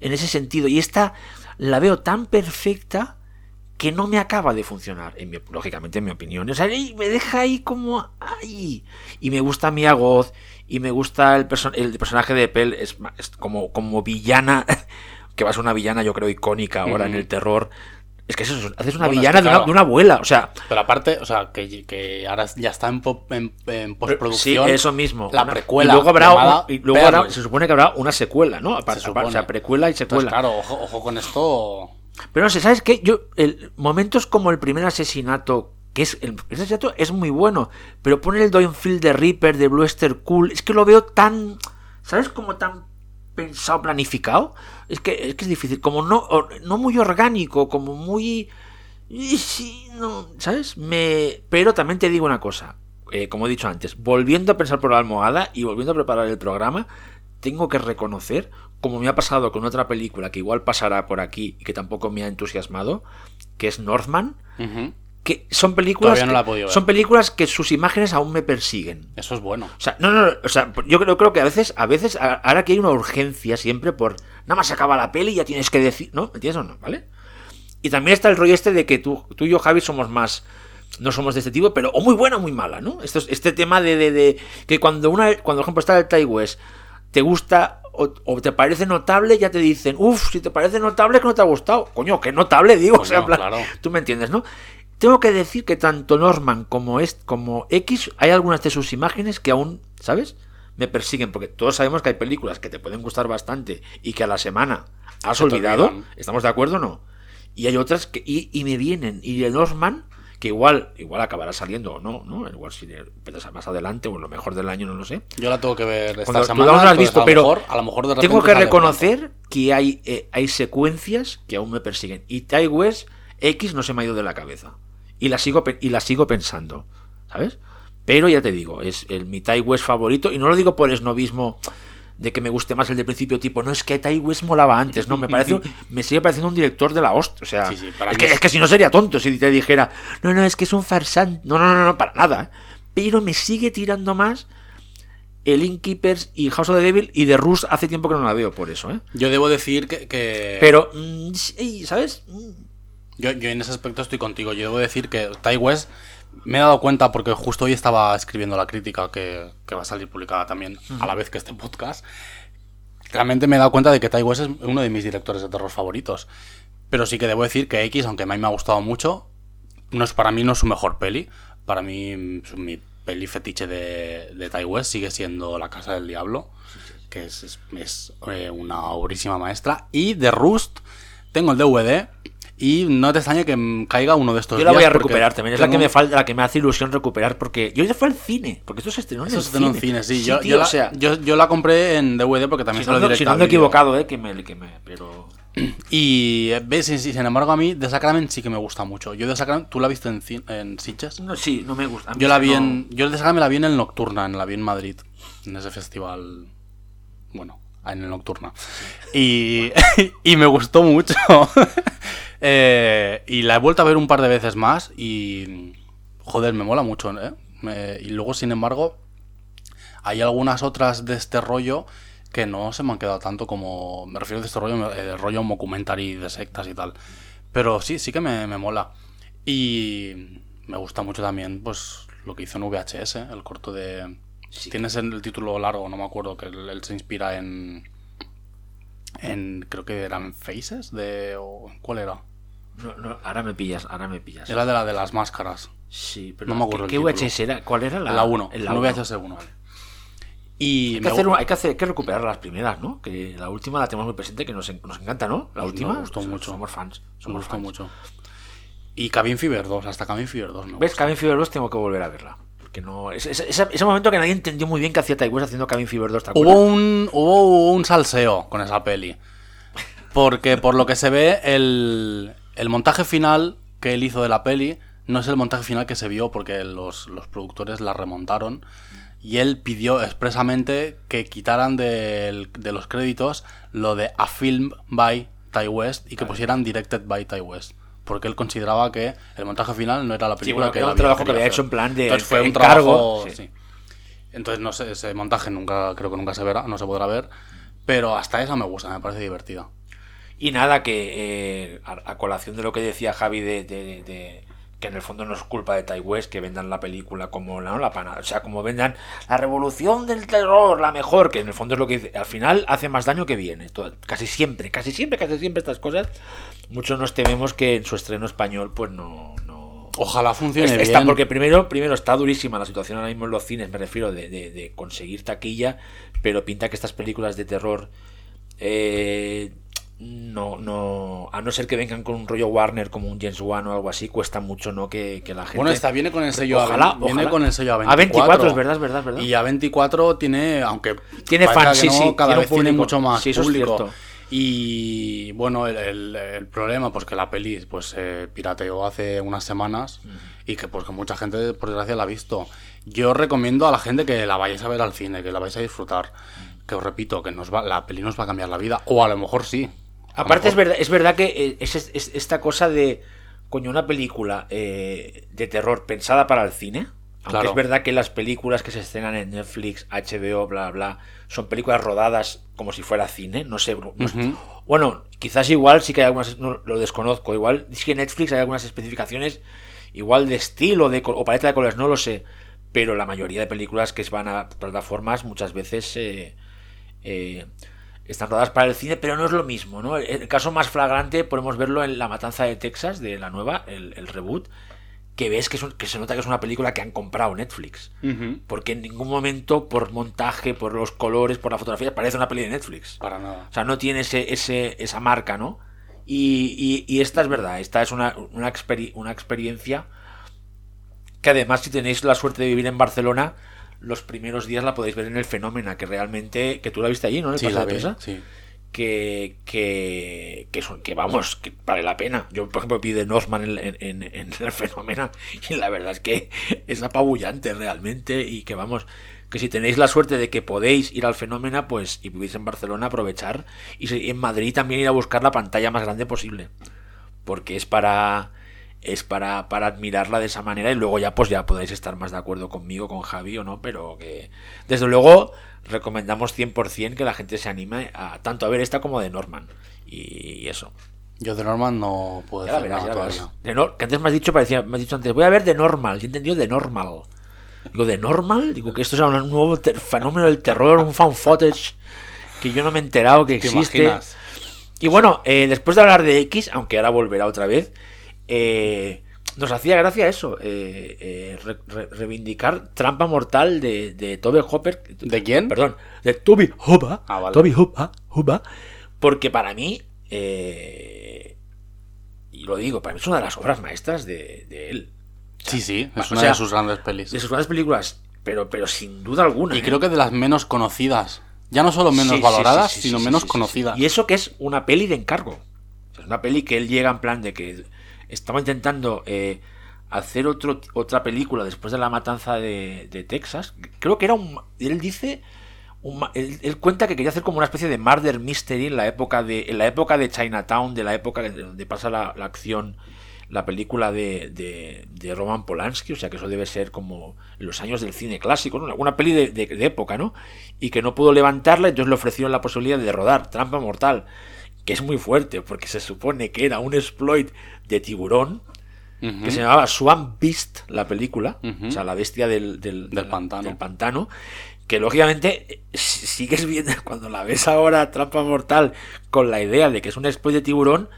en ese sentido. Y esta la veo tan perfecta que no me acaba de funcionar, en mi- lógicamente en mi opinión. O sea, me deja ahí como... ¡Ay! Y me gusta Mia Goth, y me gusta el, perso- el personaje de Pell, es, como, como villana, (laughs) que va a ser una villana yo creo icónica ahora en el terror. Es que eso, haces una Bueno, es villana de, una, claro. de una abuela, o sea... Pero aparte, o sea, que, que ahora ya está en, po- en, en Sí, postproducción. eso mismo. La Una- precuela. Y luego habrá, llamada un- y luego habrá- Pearl. se supone que habrá una secuela, ¿no? Aparte, Se o sea, precuela y secuela. Entonces, claro, ojo, ojo con esto. Pero no sé, ¿sabes qué? Yo, el, momentos como el primer asesinato, que es el primer asesinato es muy bueno, pero poner el Downfield de Reaper, de Bluester Cool, es que lo veo tan, ¿sabes? Como tan pensado, planificado. Es que es, que es difícil, como no, no muy orgánico, como muy... sí, no, ¿Sabes? Me... Pero también te digo una cosa, eh, como he dicho antes, volviendo a pensar por la almohada y volviendo a preparar el programa, tengo que reconocer, como me ha pasado con otra película que igual pasará por aquí y que tampoco me ha entusiasmado, que es Northman, Ujú. que son películas no que- son películas que sus imágenes aún me persiguen. Eso es bueno. O sea, no, no, no, o sea, yo creo, creo que a veces, a veces, ahora que hay una urgencia siempre por nada más se acaba la peli y ya tienes que decir, ¿no? ¿Me entiendes o no? ¿Vale? Y también está el rollo este de que tú, tú y yo, Javi, somos más. No somos de este tipo, pero o muy buena o muy mala, ¿no? Esto es- este tema de, de- de que cuando una, cuando por ejemplo está el West, te gusta o, o te parece notable, ya te dicen, uff, si te parece notable que no te ha gustado. Coño, que notable, digo, o sea, Coño, plan, claro. tú me entiendes, ¿no? Tengo que decir que tanto Norman como, es, como X, hay algunas de sus imágenes que aún, ¿sabes? Me persiguen, porque todos sabemos que hay películas que te pueden gustar bastante y que a la semana has olvidado. olvidan. ¿Estamos de acuerdo o no? Y hay otras que. Y, y me vienen. Y de Norman, que igual, igual acabará saliendo o no, ¿no? Igual si empiezas más adelante o en lo mejor del año, no lo sé. Yo la tengo que ver esta Cuando semana. la has visto, a lo pero mejor- a lo mejor de tengo que reconocer que hay, eh, hay secuencias que aún me persiguen. Y West X no se me ha ido de la cabeza. Y la sigo, y la sigo pensando, ¿sabes? Pero ya te digo, es el, mi West favorito. Y no lo digo por esnovismo de que me guste más el de principio, tipo, no es que Tai West molaba antes, no, me parece, (laughs) me sigue pareciendo un director de la hostia, o sea, Sí, sí, para es, que, es- es que si no sería tonto si te dijera, no, no, es que es un farsante, no, no, no, no, para nada, ¿eh? pero me sigue tirando más el Innkeepers y House of the Devil y The Rust hace tiempo que no la veo por eso, ¿eh? Yo debo decir que. que- Pero, mm, sí, ¿sabes? Mm. Yo, yo en ese aspecto estoy contigo. Yo debo decir que Tai West me he dado cuenta porque justo hoy estaba escribiendo la crítica que, que va a salir publicada también a la vez que este podcast. Realmente me he dado cuenta de que Tai West es uno de mis directores de terror favoritos. Pero sí que debo decir que X, aunque a mí me ha gustado mucho, no es para mí no es su mejor peli. Para mí, su- mi peli fetiche de, de Tai West sigue siendo La Casa del Diablo, que es, es- es, eh, una obrísima maestra. Y de Rust tengo el DVD y no te extrañe que caiga uno de estos Yo la voy a recuperar también, es la que me falta, la que me hace ilusión recuperar, porque yo ya fue al cine, porque esto se estrenó en el se cine. sí. yo, tío, yo la, o sea, yo, yo la compré en DVD porque también salió no, directo si no vídeo. equivocado, ¿eh? Que me, que me- pero... (clears throat) Y ves, sin, sin embargo, a mí The Sacrament sí que me gusta mucho. Yo The Sacrament, ¿tú la viste en, en Sitges? No, sí, no me gusta. Yo la vi no- en. Yo The Sacrament la vi en el Nocturna, en la vi en Madrid. En ese festival. Bueno, en el Nocturna. Y, (laughs) y me gustó mucho. (laughs) Eh, y la he vuelto a ver un par de veces más y. Joder, me mola mucho, ¿eh? Me- y luego, sin embargo. Hay algunas otras de este rollo que no se me han quedado tanto como. Me refiero de este rollo, el rollo documentary de sectas y tal. Pero sí, sí que me, me mola. Y me gusta mucho también, pues, lo que hizo en VHS, el corto de. Tienes el, título largo, no me acuerdo, que él, él se inspira en. En. Creo que eran Faces de. ¿Cuál era? No, no, ahora me pillas, ahora me pillas. Era de la de las máscaras. Sí, pero no me acuerdo ¿qué, el qué título. VHS era? ¿Cuál era la, La 1. el La uno. VHS 1. Y Hay que, me hacer, hay, que hacer, hay que recuperar las primeras, ¿no? Que la última la tenemos muy presente, que nos, en- nos encanta, ¿no? La Me última. gustó Somos- mucho. Somos fans. me Somos gustó fans. mucho. Y Cabin Fever 2, hasta Cabin Fever 2. Me ¿Ves? Cabin Fever 2 tengo que volver a verla. Porque no. Es, es- esa- ese momento que nadie entendió muy bien que hacía Taiwán haciendo Cabin Fever 2. ¿te Hubo un, hubo un salseo con esa peli. Porque por lo que se ve, el, el montaje final que él hizo de la peli no es el montaje final que se vio porque los, los productores la remontaron. Y él pidió expresamente que quitaran del- de los créditos lo de A Film by Ty West y que pusieran Directed by Ty West. Porque él consideraba que el montaje final no era la película bueno, que era un trabajo que había hecho en plan de Entonces fue un trabajo. sí. sí. Entonces, no sé, ese montaje nunca, creo que nunca se verá, no se podrá ver. Pero hasta esa me gusta, me parece divertida. Y nada, que eh, a, a colación de lo que decía Javi de, de- de- que en el fondo no es culpa de Tai West que vendan la película como la, no, la pana, o sea, como vendan la revolución del terror, la mejor, que en el fondo es lo que dice, al final hace más daño que viene, todo- casi siempre, casi siempre, casi siempre estas cosas, muchos nos tememos que en su estreno español pues no... no Ojalá funcione está- bien. porque primero, primero está durísima la situación ahora mismo en los cines, me refiero de, de- de conseguir taquilla, pero pinta que estas películas de terror eh, no, no, a no ser que vengan con un rollo Warner como un James Wan o algo así, cuesta mucho no que, que la gente. Bueno, esta viene con el sello Ojalá, A20, viene ojalá. con el sello A24. A24, es verdad, es verdad, es verdad. Y A24 tiene, aunque Tiene fans, sí, no, sí, cada tiene vez tiene mucho más Sí, eso es público. cierto. Y bueno, el, el- el problema, pues que la peli pues se pirateó hace unas semanas y que pues que mucha gente, por desgracia, la ha visto. Yo recomiendo a la gente que la vayáis a ver al cine, que la vayáis a disfrutar. Que os repito, que nos va, la peli nos va a cambiar la vida. O a lo mejor sí. Aparte es verdad, es verdad que eh, es, es- es esta cosa de coño una película eh, de terror pensada para el cine. Aunque Claro. es verdad que las películas que se estrenan en Netflix, HBO, bla bla, son películas rodadas como si fuera cine, no sé. no-. Bueno, quizás igual sí que hay algunas, no, lo desconozco, igual sí que en Netflix hay algunas especificaciones igual de estilo de, o paleta de colores, no lo sé. Pero la mayoría de películas que van a plataformas muchas veces eh, eh, están rodadas para el cine, pero no es lo mismo, ¿no? El, caso más flagrante podemos verlo en La Matanza de Texas, de la nueva, el, el reboot, que ves que, es un- que se nota que es una película que han comprado Netflix. Porque en ningún momento, por montaje, por los colores, por la fotografía, parece una peli de Netflix. Para nada. O sea, no tiene ese, ese, esa marca, ¿no? Y, y- y esta es verdad, esta es una, una, experi- una experiencia que además si tenéis la suerte de vivir en Barcelona, los primeros días la podéis ver en el fenómeno, que realmente, que tú la viste allí, ¿no? En el Sí, la vi, sí. que, que, que, son- que vamos, que vale la pena. Yo, por ejemplo, vi de Northman en, en, en- el fenómeno (laughs) y la verdad es que es apabullante realmente y que vamos, que si tenéis la suerte de que podéis ir al fenómeno, pues y vivís en Barcelona, aprovechar y en Madrid también ir a buscar la pantalla más grande posible, porque es para es para, para admirarla de esa manera y luego ya pues ya podéis estar más de acuerdo conmigo, con Javi o no, pero que desde luego recomendamos 100% que la gente se anime a tanto a ver esta como de Norman y eso. Yo de Norman no puedo Ya decir verás, nada todavía. De Nor- que antes me has dicho, parecía, me has dicho antes, voy a ver de Normal, yo he entendido de Normal. Digo, ¿de Normal? Digo que esto es un nuevo fenómeno del terror, un fan footage que yo no me he enterado que ¿Te existe. Y bueno, eh, después de hablar de X, aunque ahora volverá otra vez, eh, nos hacía gracia eso, eh, eh, re- re- reivindicar Trampa Mortal de, de Toby Hopper. ¿De quién? Perdón, de Toby Hopper. Ah, vale. Toby Hopper, Hopper, porque para mí, eh, y lo digo, para mí es una de las obras maestras de, de él. Sí, sí, es una sea, de sus grandes pelis. De sus grandes películas, pero, pero sin duda alguna. Y creo que de las menos conocidas. Ya no solo menos Sí, valoradas, sí, sí, sino menos conocidas. Y eso que es una peli de encargo. O sea, es una peli que él llega en plan de que estaba intentando eh, hacer otro, otra película después de la matanza de, Texas. Creo que era un... Él dice... un él, él cuenta que quería hacer como una especie de murder mystery en la época de en la época de Chinatown de la época de- donde pasa la, acción la película de, de, de Roman Polanski, o sea que eso debe ser como los años del cine clásico, ¿no? alguna peli de, de- de época, ¿no? Y que no pudo levantarla, entonces le ofrecieron la posibilidad de rodar Trampa Mortal, que es muy fuerte, porque se supone que era un exploit de tiburón, que se llamaba Swan Beast, la película, o sea, la bestia del, pantano. del pantano, que lógicamente eh, si- sigues (laughs) viendo, cuando la ves ahora, Trampa Mortal, con la idea de que es un exploit de tiburón,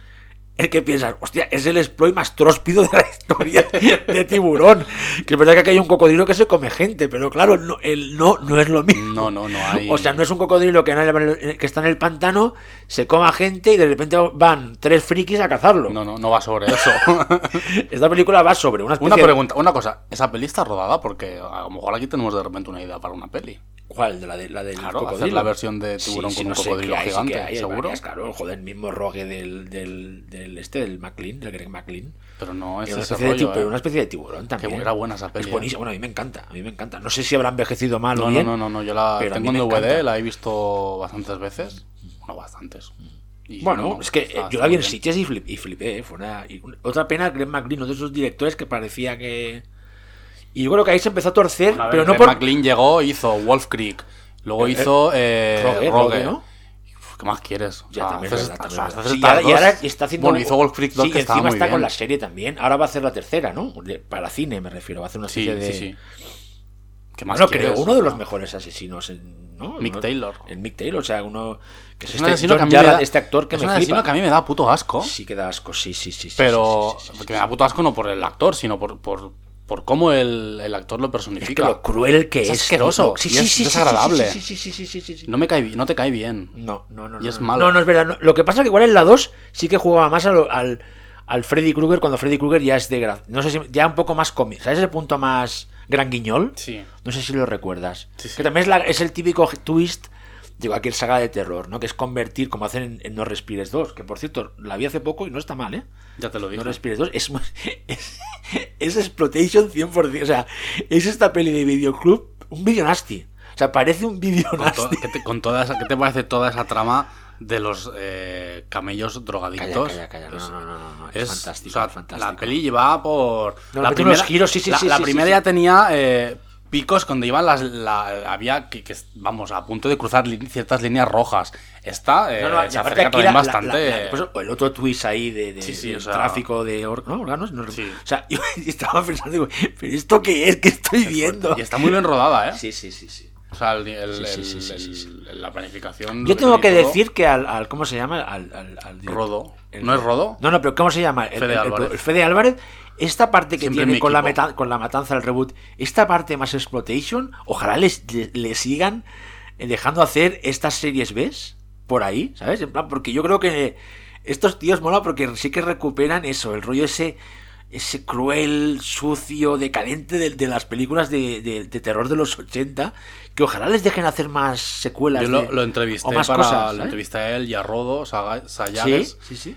es que piensas, hostia, es el exploit más tróspido de la historia de tiburón. Que es verdad que aquí hay un cocodrilo que se come gente, pero claro, no, el no, no es lo mismo. No, no, no hay. O sea, no es un cocodrilo que, en el- que está en el pantano, se coma gente y de repente van tres frikis a cazarlo. No, no, no va sobre eso. (laughs) Esta película va sobre una especie una pregunta, una cosa. ¿Esa peli está rodada? Porque a lo mejor aquí tenemos de repente una idea para una peli. ¿Cuál? De la, de, la del Claro, cocodrilo. hacer la versión de tiburón Sí, con sí, un no sé, cocodrilo que hay, sí gigante, que hay, ¿seguro? varias, claro, joder, el mismo rogue del, del, del este, del McLean, del Greg McLean. Pero no es una, especie de, rollo, pero ¿eh? una especie de tiburón también. era buena esa peli, Es ¿eh? buenísima. Bueno, a mí me encanta, a mí me encanta. No sé si habrá envejecido mal o No, no, bien. no, no, no, yo la tengo en DVD, la he visto bastantes veces. Bueno, bastantes. Y Bueno, no, es que eh, yo la vi en. Sitges y, flip- y flipé. eh, Fue una, y un- otra pena, Greg McLean, uno de esos directores que parecía que. Y yo creo que ahí se empezó a torcer, A ver, pero no por. McLean llegó, hizo Wolf Creek, luego Eh, hizo eh, Rogue, ¿no? ¿Qué más quieres? O Ya, sea, también es haces verdad, estas- también es haces verdad. Sí, y estas ahora, y ahora dos. está haciendo. Bueno, hizo Wolf Creek 2 sí, que encima muy está con la serie también. Ahora va a hacer la tercera, ¿no? Para cine, me refiero. Va a hacer una Sí, serie de. sí, sí. ¿Qué más creo quieres? uno de los No. mejores asesinos. en- ¿no? Mick Taylor. El Mick Taylor, o sea, uno. Que es, Es este, asesino que a mí me da- este actor que es me un asesino que a mí me da puto asco. Sí, que da asco, sí, sí, sí. sí, pero que me da puto asco no por el actor, sino por, por, por cómo el, el actor lo Es que personifica. lo cruel que Es es. asqueroso, Sí, y sí, es sí, sí, desagradable. Sí, sí, sí, sí, sí, sí, sí. No, me cae, no te cae bien. No, no, no. Y no, es no. malo. No, no es verdad. no. Lo que pasa es que igual en la 2 sí que jugaba más a lo- al, al Freddy Krueger cuando Freddy Krueger ya es de gra- No sé si. Ya un poco más cómico. ¿Sabes ese punto más gran guiñol? Sí. No sé si lo recuerdas. Sí, sí. Que también es, la- es el típico twist de cualquier saga de terror, ¿no? Que es convertir, como hacen en, en No Respires 2. Que por cierto, la vi hace poco y no está mal, ¿eh? Ya te lo dije. No Respires 2 es, (laughs) es, es exploitation 100%. O sea, es esta peli de videoclub, un video nasty. O sea, parece un video con, to- nasty. ¿qué, te, con toda esa- ¿Qué te parece toda esa trama de los eh, camellos drogadictos? calla, calla. No, Es- no, no, no, no, Es, Es, fantástico, o sea, fantástico. La peli llevaba por. No, la unos giros, sí, sí, la, sí, la primera ya tenía eh, picos donde iban las. la- había que, que, vamos, a punto de cruzar ciertas líneas rojas. Esta eh, No, no, se acerca también la- bastante. la- pues, el otro twist ahí de, de- Sí, sí, o sea- tráfico de or- ¿no? órganos. no- Sí. O sea, (laughs) yo estaba pensando, digo, ¿pero esto qué es? ¿Qué estoy viendo? y está muy bien rodada, ¿eh? Sí, sí, sí, sí. O sea, el, la planificación. Yo tengo que todo, decir que al, al- ¿cómo se llama? Al, al, al director- Rodo. ¿No es Rodo? No, no, pero ¿cómo se llama? El, Fede Álvarez. Fede Álvarez, esta parte que Siempre tiene con la, meta- con la matanza del reboot, esta parte más exploitation, ojalá les, le, le sigan dejando hacer estas series B por ahí, ¿sabes? En plan, porque yo creo que estos tíos mola porque sí que recuperan eso, el rollo ese ese cruel, sucio, decadente de, de las películas de, de- de terror de los 80, que ojalá les dejen hacer más secuelas. Yo lo, entrevisté o más para. cosas, lo ¿sabes? entrevisté a él y a Rodo, Sí, sí, sí.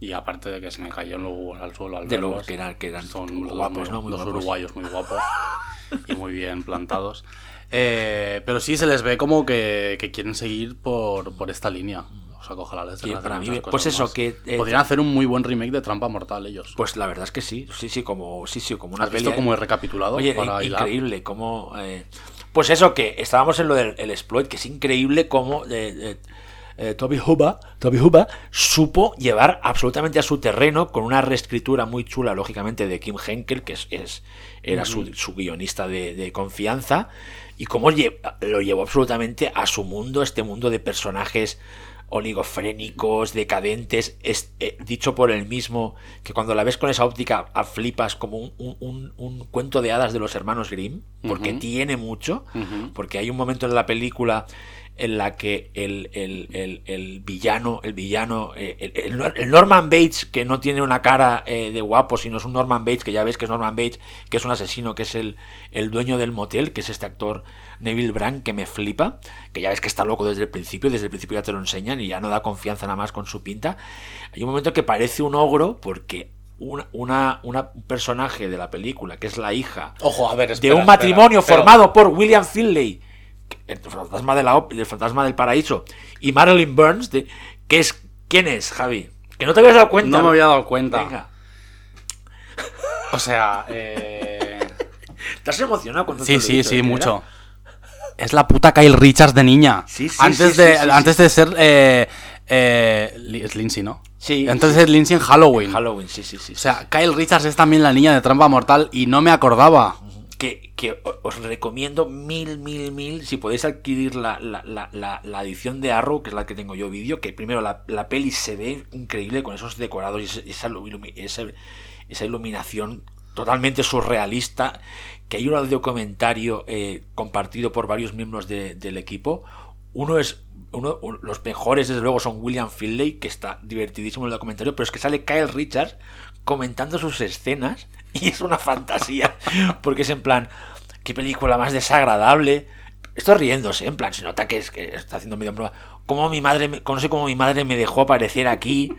Y aparte de que se me cayeron los huevos al suelo al De los que eran, que eran Son muy los guapos, muy- ¿no? Muy los guapos. uruguayos muy guapos (laughs) y muy bien plantados. Eh, pero sí se les ve como que, que quieren seguir por, por esta línea. O sea, ojalá les Sí, para mí, pues eso, más. que, eh, Podrían hacer un muy buen remake de Trampa Mortal ellos. Pues la verdad es que sí, sí, sí, como, sí, sí, como una ¿Has visto peli- cómo he recapitulado? Oye, para increíble, como... eh, pues eso, que estábamos en lo del el exploit, que es increíble cómo eh, eh, eh, Toby Hooper, Toby Hooper supo llevar absolutamente a su terreno con una reescritura muy chula, lógicamente, de Kim Henkel, que es, es- era su, su guionista de, de confianza, y cómo lo llevó absolutamente a su mundo, este mundo de personajes oligofrénicos, decadentes, es, eh, dicho por él mismo, que cuando la ves con esa óptica a flipas como un, un- un- un cuento de hadas de los hermanos Grimm, porque tiene mucho, porque hay un momento en la película en la que el, el- el- el villano, el villano, eh, el, el- el Norman Bates, que no tiene una cara eh, de guapo, sino es un Norman Bates, que ya ves que es Norman Bates, que es un asesino, que es el, el dueño del motel, que es este actor Neville Brand, que me flipa, que ya ves que está loco desde el principio, desde el principio ya te lo enseñan y ya no da confianza nada más con su pinta. Hay un momento que parece un ogro porque una, una, una- un personaje de la película, que es la hija Ojo, a ver, de un matrimonio espera. formado por William Finlay, el fantasma, de la, el fantasma del paraíso, y Marilyn Burns, de, que es, ¿quién es, Javi? Que no te habías dado cuenta. No me había dado cuenta. Venga. O sea, eh... (laughs) ¿Estás emocionado con Sí, sí, sí, mucho. Es la puta Kyle Richards de niña. Sí, sí, antes sí, de, antes de ser. Eh, eh, es Lindsay, ¿no? Sí, Antes de ser Lindsay en Halloween. Halloween, sí, sí, sí. O sea, Kyle Richards es también la niña de Trampa Mortal y no me acordaba. que, os recomiendo mil, mil, mil, si podéis adquirir la, la, la, edición de Arrow, que es la que tengo yo vídeo, que primero la, la peli se ve increíble con esos decorados y ese- esa, ilumi- esa, esa iluminación totalmente surrealista, que hay un audiocomentario eh, compartido por varios miembros de- del equipo. Uno es uno, un- los mejores, desde luego, son William Finlay, que está divertidísimo en el documentario, pero es que sale Kyle Richards comentando sus escenas (laughs) y es una fantasía, (laughs) porque es en plan, qué película más desagradable. Estoy riéndose, en plan, se nota que, es, que está haciendo medio broma. Cómo mi madre, no cómo mi madre me dejó aparecer aquí.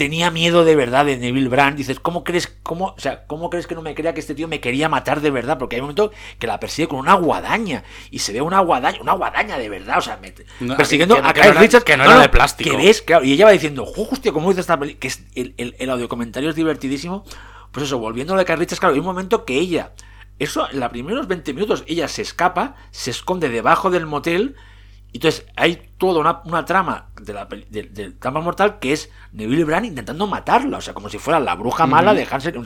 Tenía miedo de verdad de Neville Brand. Dices, ¿cómo crees, cómo, o sea, ¿cómo crees que no me crea que este tío me quería matar de verdad? Porque hay un momento que la persigue con una guadaña. Y se ve una guadaña, una guadaña de verdad. O sea, me- No, persiguiendo que- que a no Kyle era- Richards. que no era de plástico. Que ves, claro. Y ella va diciendo, hostia, ¿cómo dice esta peli? Que es el, el, el audiocomentario es divertidísimo. Pues eso, volviendo a de Kyle Richards, claro, hay un momento que ella, eso, en los primeros 20 minutos, ella se escapa, se esconde debajo del motel. Entonces hay toda una, una trama de la del del Trampa Mortal que es Neville Brand intentando matarla, o sea, como si fuera la bruja mala de Hansel. O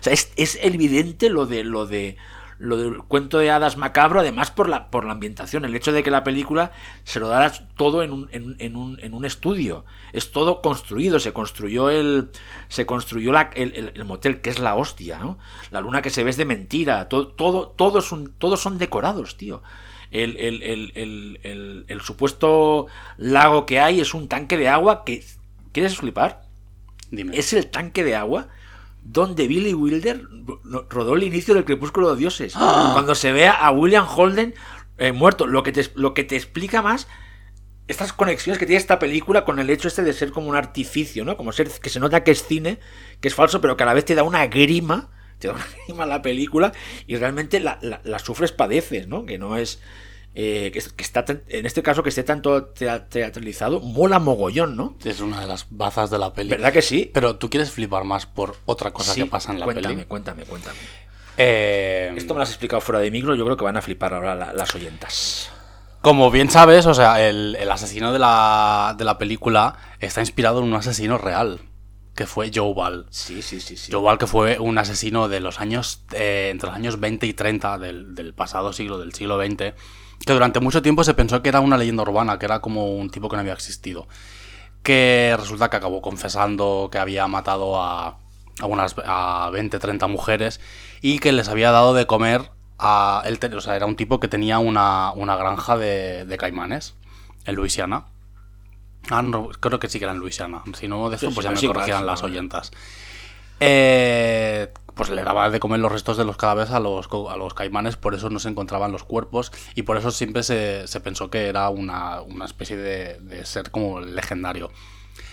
sea, es, es evidente lo de lo de lo del cuento de hadas macabro, además por la por la ambientación, el hecho de que la película se lo dará todo en un, en, en un, en un estudio, es todo construido, se construyó el se construyó la- el, el- el motel que es la hostia, ¿no? La luna que se ve es de mentira, todo todo todo es un- todos son decorados, tío el, el- el- supuesto lago que hay es un tanque de agua que... ¿Quieres flipar? Dime. Es el tanque de agua donde Billy Wilder ro- rodó el inicio del Crepúsculo de Dioses. Cuando se ve a William Holden eh, muerto. Lo que, te, lo que te explica más estas conexiones que tiene esta película con el hecho este de ser como un artificio, ¿no? Como ser que se nota que es cine, que es falso, pero que a la vez te da una grima, te da una grima la película y realmente la, la- la sufres, padeces, ¿no? Que no es... eh, que, que está tan- en este caso que esté tanto tea- teatralizado, mola mogollón, ¿no? Es una de las bazas de la peli. ¿Verdad que sí? Pero tú quieres flipar más por otra cosa Sí, que pasa en la cuéntame, peli. Cuéntame, cuéntame, Eh, Esto me lo has explicado fuera de micro, yo creo que van a flipar ahora la- las oyentas. Como bien sabes, o sea, el, el asesino de la, de la película está inspirado en un asesino real, que fue Joe Ball. Sí, sí, sí, sí. Joe Ball, que fue un asesino de los años, eh, entre los años 20 y 30 del, del pasado siglo, del siglo XX, que durante mucho tiempo se pensó que era una leyenda urbana, que era como un tipo que no había existido. Que resulta que acabó confesando que había matado a, a unas a 20, 30 mujeres y que les había dado de comer a él. O sea, era un tipo que tenía una, una granja de, de caimanes en Luisiana. Ah, no, creo que sí que era en Luisiana. Si no, de esto, Sí, pues sí, ya me vale, las oyentas. Eh, pues le daba de comer los restos de los cadáveres a los, a los caimanes, por eso no se encontraban los cuerpos y por eso siempre se, se pensó que era una, una especie de, de ser como legendario.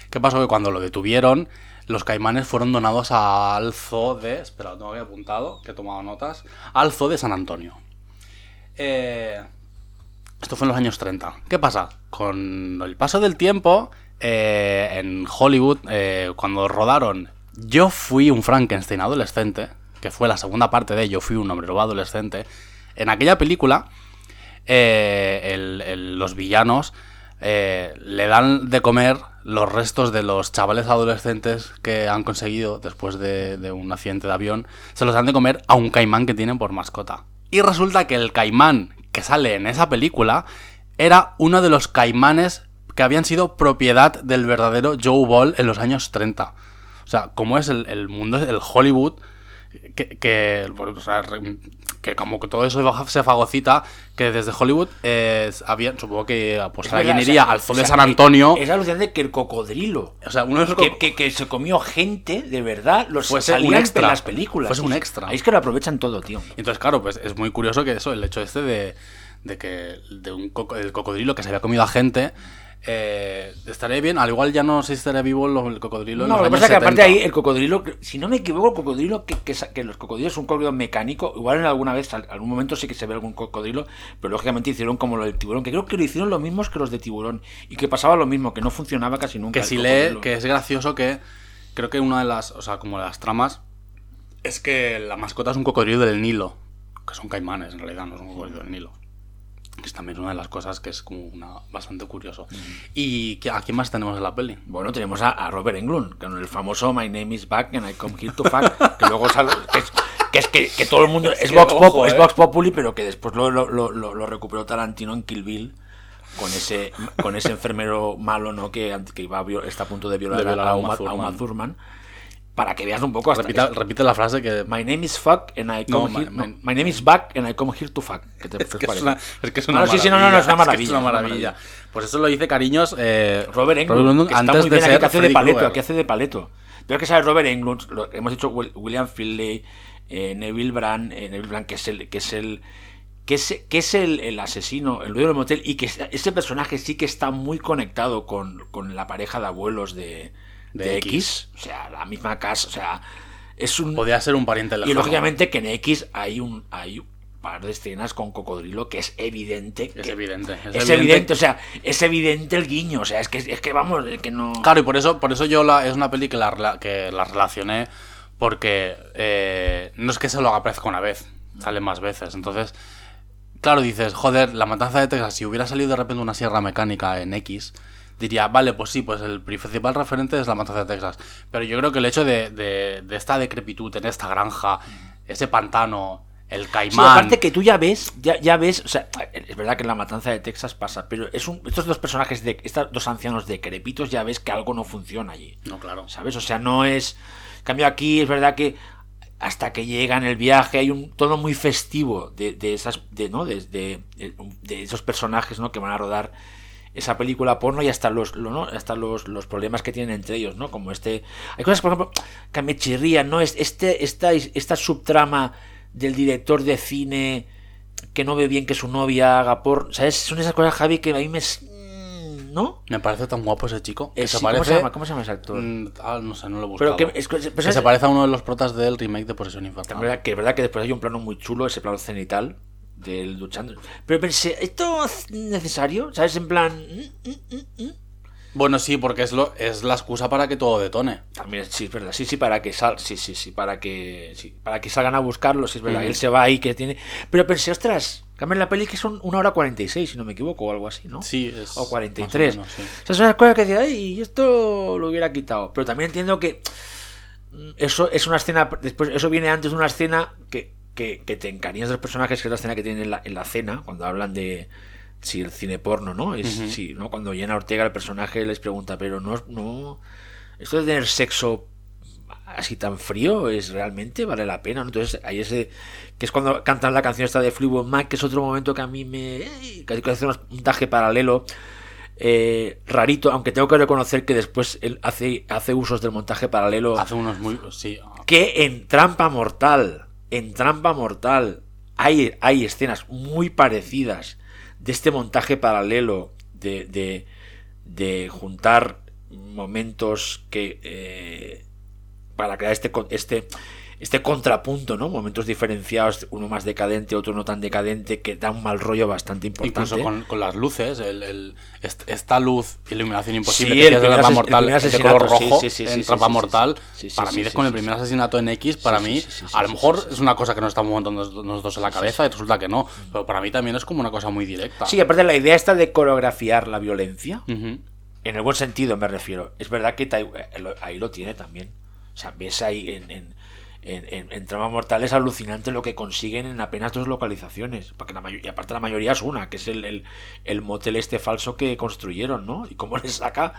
¿Qué pasó? Que cuando lo detuvieron, los caimanes fueron donados al zoo de... Espera, tengo aquí apuntado, que he tomado notas. Al zoo de San Antonio. Eh, esto fue en los años 30. ¿Qué pasa? Con el paso del tiempo, eh, en Hollywood, eh, cuando rodaron Yo fui un Frankenstein adolescente, que fue la segunda parte de Yo fui un hombre lobo adolescente, en aquella película, eh, los villanos le dan de comer los restos de los chavales adolescentes que han conseguido después de, de un accidente de avión, se los dan de comer a un caimán que tienen por mascota. Y resulta que el caimán que sale en esa película era uno de los caimanes que habían sido propiedad del verdadero Joe Ball en los años 30. O sea, como es el, el mundo, el Hollywood, que, que, bueno, o sea, re- que como que todo eso se fagocita, que desde Hollywood eh, había, supongo que pues Es alguien verdad, iría o sea, al zoo o de San Antonio. Es alucinante que el cocodrilo. O sea, uno de esos Que, co- que- que se comió gente, de verdad, los Fuese salían un extra. en las películas. Fuese un extra. Ahí es que lo aprovechan todo, tío. Entonces, claro, pues es muy curioso que eso, el hecho este de, de que de un coco- el cocodrilo que se había comido a gente, eh, estaría bien, al igual ya no sé si estaría vivo el cocodrilo en No, los lo que pasa es que aparte 70. ahí el cocodrilo, si no me equivoco, el cocodrilo, que, que, que los cocodrilos es un cocodrilo mecánico, igual en alguna vez, al- algún momento sí que se ve algún cocodrilo, pero lógicamente hicieron como lo del tiburón, que creo que lo hicieron lo mismos que los de tiburón, y que pasaba lo mismo, que no funcionaba casi nunca. Que si lee, que es gracioso que creo que una de las, o sea, como las tramas Es que la mascota es un cocodrilo del Nilo. Que son caimanes, en realidad, no es un cocodrilo del Nilo. Es también una de las cosas que es como una, bastante curioso. ¿Y qué- a quién más tenemos en la peli? Bueno, tenemos a, a Robert Englund, con el famoso My name is Back and I come here to fuck, que luego sale, que es, que, es que, que todo el mundo es, que, Vox, Pop- ojo, es eh. Vox Populi, pero que después lo, lo, lo, recuperó Tarantino en Kill Bill con ese con ese enfermero malo, ¿no? Que, que iba a está a punto de violar, De violar a, a Uma, Uma a Uma Thurman. Para que veas un poco hasta Repita- repite la frase que... My name is fuck and I No, come my- here. no, my- name is back and I come here to fuck. ¿Qué te, (laughs) qué os que es una, es que es una No, sí, sí, no, no, no, es una maravilla, maravilla, es una es una maravilla. Pues eso lo dice, cariños, eh, Robert Englund, que está antes muy de bien aquí, ser que hace de paleto, que hace de paleto. Pero que sabe Robert Englund, lo- hemos dicho Will- William Finlay, eh, Neville Brand, eh, Neville Brand, que es el, que es el, que es, que es el, el asesino, el dueño del motel, y que ese- ese personaje sí que está muy conectado con, con la pareja de abuelos de, De de X. X. o sea, la misma casa, o sea, es un... Podría ser un pariente Y lejano. lógicamente que en X hay un, hay un par de escenas con cocodrilo que es evidente. Es que- evidente. Es, evidente, o sea, es evidente el guiño, o sea, es que, es que vamos, es que no... Claro, y por eso, por eso yo la, es una peli que la, que la relacioné porque eh, no es que se lo haga aparezca una vez, sale más veces. Entonces, claro, dices, joder, la matanza de Texas, si hubiera salido de repente una sierra mecánica en X, diría, vale, pues sí, pues el principal referente es la matanza de Texas. Pero yo creo que el hecho de, de- de esta decrepitud en esta granja, ese pantano, el Sí, caimán... aparte que tú ya ves, ya, ya ves, o sea, es verdad que en la matanza de Texas pasa, pero es un, estos dos personajes, de estos dos ancianos decrépitos, ya ves que algo no funciona allí. No, claro. ¿Sabes? O sea, no es. Cambio, aquí es verdad que hasta que llegan el viaje hay un tono muy festivo de, de esas. de, ¿no? De, de- de esos personajes ¿no? que van a rodar esa película porno y hasta los lo- ¿no? hasta los, los problemas que tienen entre ellos, ¿no? Como este. Hay cosas, por ejemplo, que me chirrían, ¿no? Es- Este, esta, esta subtrama del director de cine que no ve bien que su novia haga por. ¿Sabes? Son esas cosas, Javi, que a mí me. ¿No? Me parece tan guapo ese chico. Eh, ¿cómo, se llama? ¿Cómo se llama ese actor? Mm, ah, no sé, no lo he Pero buscado. que, es, que- pero Que es- se parece a uno de los protas del remake de Posesión verdad que es verdad que después hay un plano muy chulo, ese plano cenital del duchando. Pero pensé, ¿esto es necesario? ¿Sabes? En plan. mm, mm, mm. Bueno, sí, porque es, lo, es la excusa para que todo detone. También, sí, es verdad. Sí, sí, para que sal, sí, sí, sí, para que. Sí, para que salgan a buscarlo, sí, es verdad. Él se va ahí que tiene. Pero pensé, ostras, cambian la peli que son una hora 46, si no me equivoco, o algo así, ¿no? Sí, es. O 43. más o menos, sí. O sea, son las cosas que decía, ay, esto lo hubiera quitado. Pero también entiendo que eso es una escena, después eso viene antes de una escena que, que, que te encariñas de los personajes, que es la escena que tienen en la, en la cena, cuando hablan de si el cine porno, ¿no? Es, sí, ¿no? Cuando Jenna Ortega, el personaje, les pregunta, pero no, no, esto de tener sexo así tan frío es realmente vale la pena ¿no? entonces ahí ese que es cuando cantan la canción esta de Fleetwood Mac que es otro momento que a mí me que hace un montaje paralelo eh, rarito aunque tengo que reconocer que después él hace hace usos del montaje paralelo Hace unos muy. Sí. que en Trampa Mortal, en Trampa Mortal, hay, hay escenas muy parecidas de este montaje paralelo de, de, juntar momentos que eh, para crear este, este, este contrapunto, ¿no? Momentos diferenciados, uno más decadente, otro no tan decadente, que da un mal rollo bastante importante. Incluso con, con las luces, el, el- est- esta luz, iluminación imposible Sí, que el primer Trampa ases- el Mortal, primer de color rojo, sí, sí, en sí, Mortal, para mí es con el primer asesinato en X, para mí, a lo mejor es una cosa que nos estamos montando nosotros en la cabeza y resulta que no, pero para mí también es como una cosa muy directa. Sí, aparte la idea esta de coreografiar la violencia, Ujú. En el buen sentido me refiero. Es verdad que eh, ahí lo tiene también. O sea, ves ahí en, en, en, en- Trama Mortal es alucinante lo que consiguen en apenas dos localizaciones. La y aparte la mayoría es una, que es el, el, el motel este falso que construyeron, ¿no? Y cómo (laughs) le saca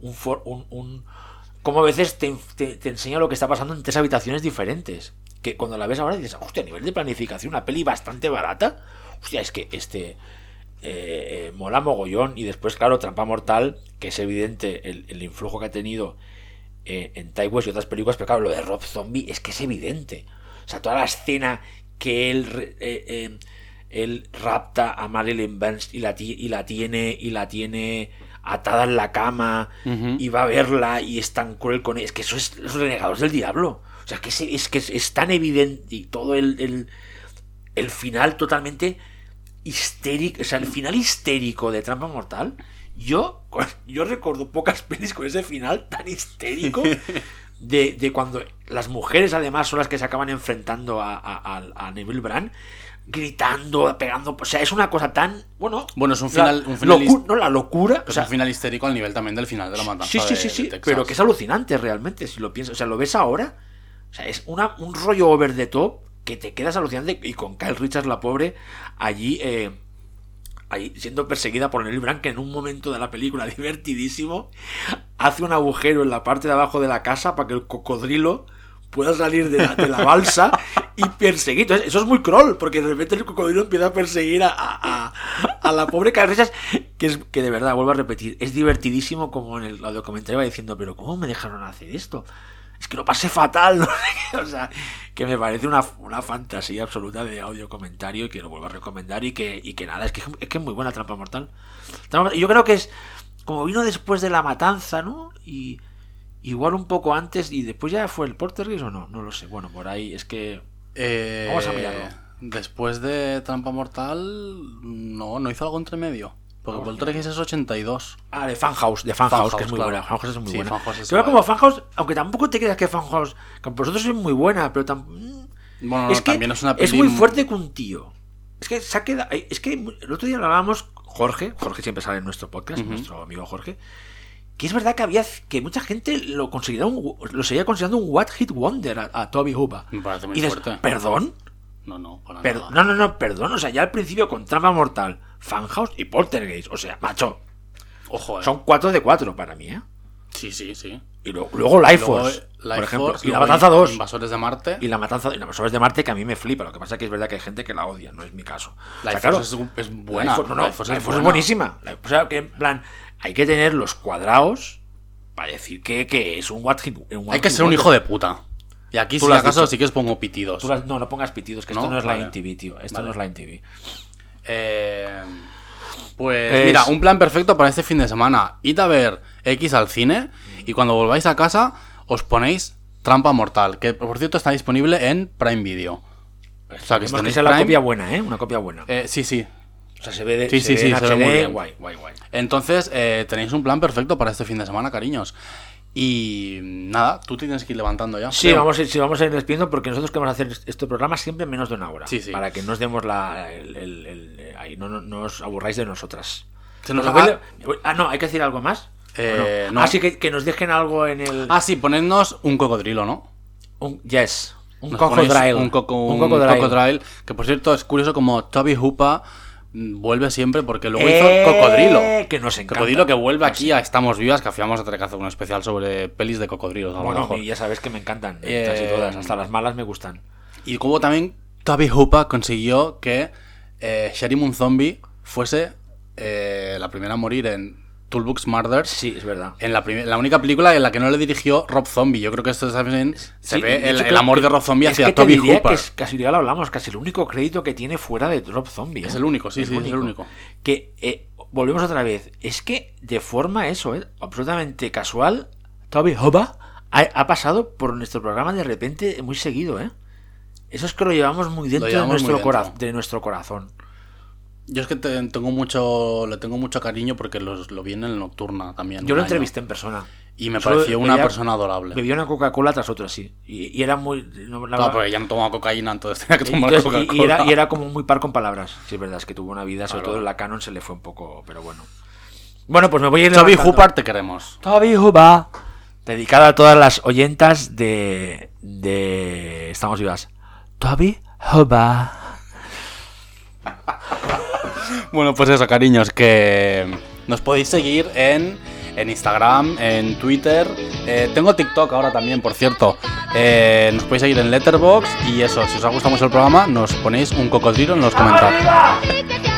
un... for- un, cómo a veces te, enseña lo que está pasando en tres habitaciones diferentes. Que cuando la ves ahora dices, hostia, a nivel de planificación, una peli bastante barata. Hostia, es que este eh, eh, mola mogollón. Y después, claro, Trampa Mortal, que es evidente el influjo que ha tenido eh, en Ty West y otras películas, pero claro, lo de Rob Zombie es que es evidente. O sea, toda la escena que él, eh, eh, él rapta a Marilyn Burns y la, y la tiene y la tiene atada en la cama y va a verla y es tan cruel con él. Es que eso es los renegados del diablo. O sea, que es, es que es, es tan evidente y todo el, el, el final totalmente histérico, o sea, el final histérico de Trampa Mortal, yo, yo recuerdo pocas (laughs) pelis con ese final tan histérico (laughs) de, de cuando las mujeres además son las que se acaban enfrentando a, a, Neville Brand, gritando, pegando. O sea, es una cosa tan. Bueno. Bueno, es un la final- un final locu- his- no, la locura. Es o sea, un final histérico al nivel también del final de la matanza sí, sí, sí, de sí. Pero que es alucinante realmente, si lo piensas. O sea, lo ves ahora. O sea, es una, un rollo over the top que te quedas alucinante. Y con Kyle Richards, la pobre, allí. eh, ahí siendo perseguida por Nelly Brand, que en un momento de la película (laughs) divertidísimo hace un agujero en la parte de abajo de la casa para que el cocodrilo pueda salir de la, la balsa y perseguir. Eso es muy cruel, porque de repente el cocodrilo empieza a perseguir a, a- a- la pobre Carrechas, que es que de verdad, vuelvo a repetir, es divertidísimo como en el audiocomentario va diciendo, pero ¿cómo me dejaron hacer esto? Es que lo pasé fatal, no (laughs) o sea, que me parece una, una fantasía absoluta de audio comentario y que lo vuelvo a recomendar y que, y que nada, es que es que es muy buena Trampa Mortal. Yo creo que es como vino después de la matanza, ¿no? Y igual un poco antes y después ya fue el Portergeist o no, no lo sé. Bueno, por ahí es que Eh, Vamos a mirarlo. Después de Trampa Mortal, no, no hizo algo entre medio. Porque Poltergeist es 82. Ah, de Funhouse, de Funhouse, que es Funhouse, muy claro. buena. Funhouse es muy Sí, buena. Funhouse es guay. como Funhouse, aunque tampoco te creas que Funhouse, que vosotros es muy buena, pero tam- mm, Bueno, es no, que también es una es peli muy fuerte que un tío. Es que se ha quedado, es que el otro día hablábamos Jorge, Jorge siempre sale en nuestro podcast, nuestro amigo Jorge, que es verdad que había que mucha gente lo consideraba un- lo seguía considerando un What Hit Wonder a, a Toby Hooper. Me parece muy y dices, fuerte. perdón, No, no, para nada. no, no, no, perdón. O sea, ya al principio con Trampa Mortal, Funhouse y Poltergeist. O sea, macho, Ojo, eh. son 4 de 4 para mí, ¿eh? Sí, sí, sí. Y lo- luego Life Luego, Force, por ejemplo. Force, y la luego Matanza 2. Invasores de Marte. Y la Matanza y la Invasores de Marte, que a mí me flipa. Lo que pasa es que es verdad que hay gente que la odia, no es mi caso. O sea, Life claro, Force es, es buena. Life no, no, Life Force Life es Force es buena. buenísima. La- O sea, que en plan, hay que tener los cuadrados para decir que, que es un What un Hay que ser un hijo de puta. Y aquí, Tú si acaso, sí que os pongo pitidos. Las- no, no pongas pitidos, que esto ¿No? es Vale. Line TV, tío. Esto Vale. no es Line TV. Eh, pues Es- mira, un plan perfecto para este fin de semana. Id a ver X al cine y cuando volváis a casa os ponéis Trampa Mortal, que por cierto está disponible en Prime Video. O sea, que que tenéis la copia buena, ¿eh? Una copia buena. eh, sí, sí. O sea, se ve de Sí, se sí, ve sí, en se ve HD, muy bien. guay, guay, guay. Entonces, eh, tenéis un plan perfecto para este fin de semana, cariños. Y nada, tú tienes que ir levantando ya. Sí, creo. vamos a, ir, sí, vamos a ir despidiendo porque nosotros queremos hacer este programa siempre en menos de una hora. Sí, sí. Para que nos demos la. el- el- el- ahí, no, no, no os aburráis de nosotras. Se nos Os ha- a- ah, no, hay que decir algo más. Eh, ¿O no. Ah, que, que nos dejen algo en el. Ah, sí, ponednos un cocodrilo, ¿no? un, yes. Un Nos cocodrilo. Un, coco, un cocodrilo. cocodrilo, Que por cierto es curioso como Toby Hooper mm, vuelve siempre porque luego Eh, hizo Cocodrilo. Que nos encanta. Cocodrilo que vuelve aquí a Estamos Vivas, que al final vamos a tener que hacer un especial sobre pelis de cocodrilos. a Bueno, mejor. y ya sabes que me encantan. Eh, casi todas. Hasta las malas me gustan. Y como también Toby Hooper consiguió que eh, Sherry Moon Zombie fuese eh, la primera a morir en Toolbox Murders. Sí, es verdad. En la, la única película en la que no le dirigió Rob Zombie. Yo creo que esto también se ve el, amor de Rob Zombie es hacia que te Toby diría Hooper. que es- casi ya lo hablamos, casi el único crédito que tiene fuera de Rob Zombie. Es ¿eh? el único, sí, sí, es el único. Que eh, volvemos otra vez. Es que de forma eso, ¿eh? absolutamente casual, Toby Hooper ha, ha pasado por nuestro programa de repente muy seguido, ¿eh? Eso es que lo llevamos muy dentro, llevamos de, muy nuestro dentro. de nuestro corazón. Yo es que te- tengo mucho, le tengo mucho cariño porque los, lo vi en el Nocturna también. Yo lo año. entrevisté en persona. Y me Solo pareció una bebía- persona adorable. Bebía una Coca-Cola tras otra, sí. Y, y era muy... no, la- pero ella no tomaba cocaína, entonces tenía que tomar y- Coca-Cola. y, era, y era como muy par con palabras. Sí, es verdad, es que tuvo una vida, sobre Claro. todo en la Canon se le fue un poco, pero bueno. Bueno, pues me voy a ir Toby. Hooper, te queremos. Toby Hooper. Dedicada a todas las oyentas de, de Estamos Vivas. Toby Hooper. Bueno, pues eso, cariños, que nos podéis seguir en, en Instagram, en Twitter. Eh, tengo TikTok ahora también, por cierto. Eh, nos podéis seguir en Letterboxd y eso, si os ha gustado mucho el programa, nos ponéis un cocodrilo en los comentarios.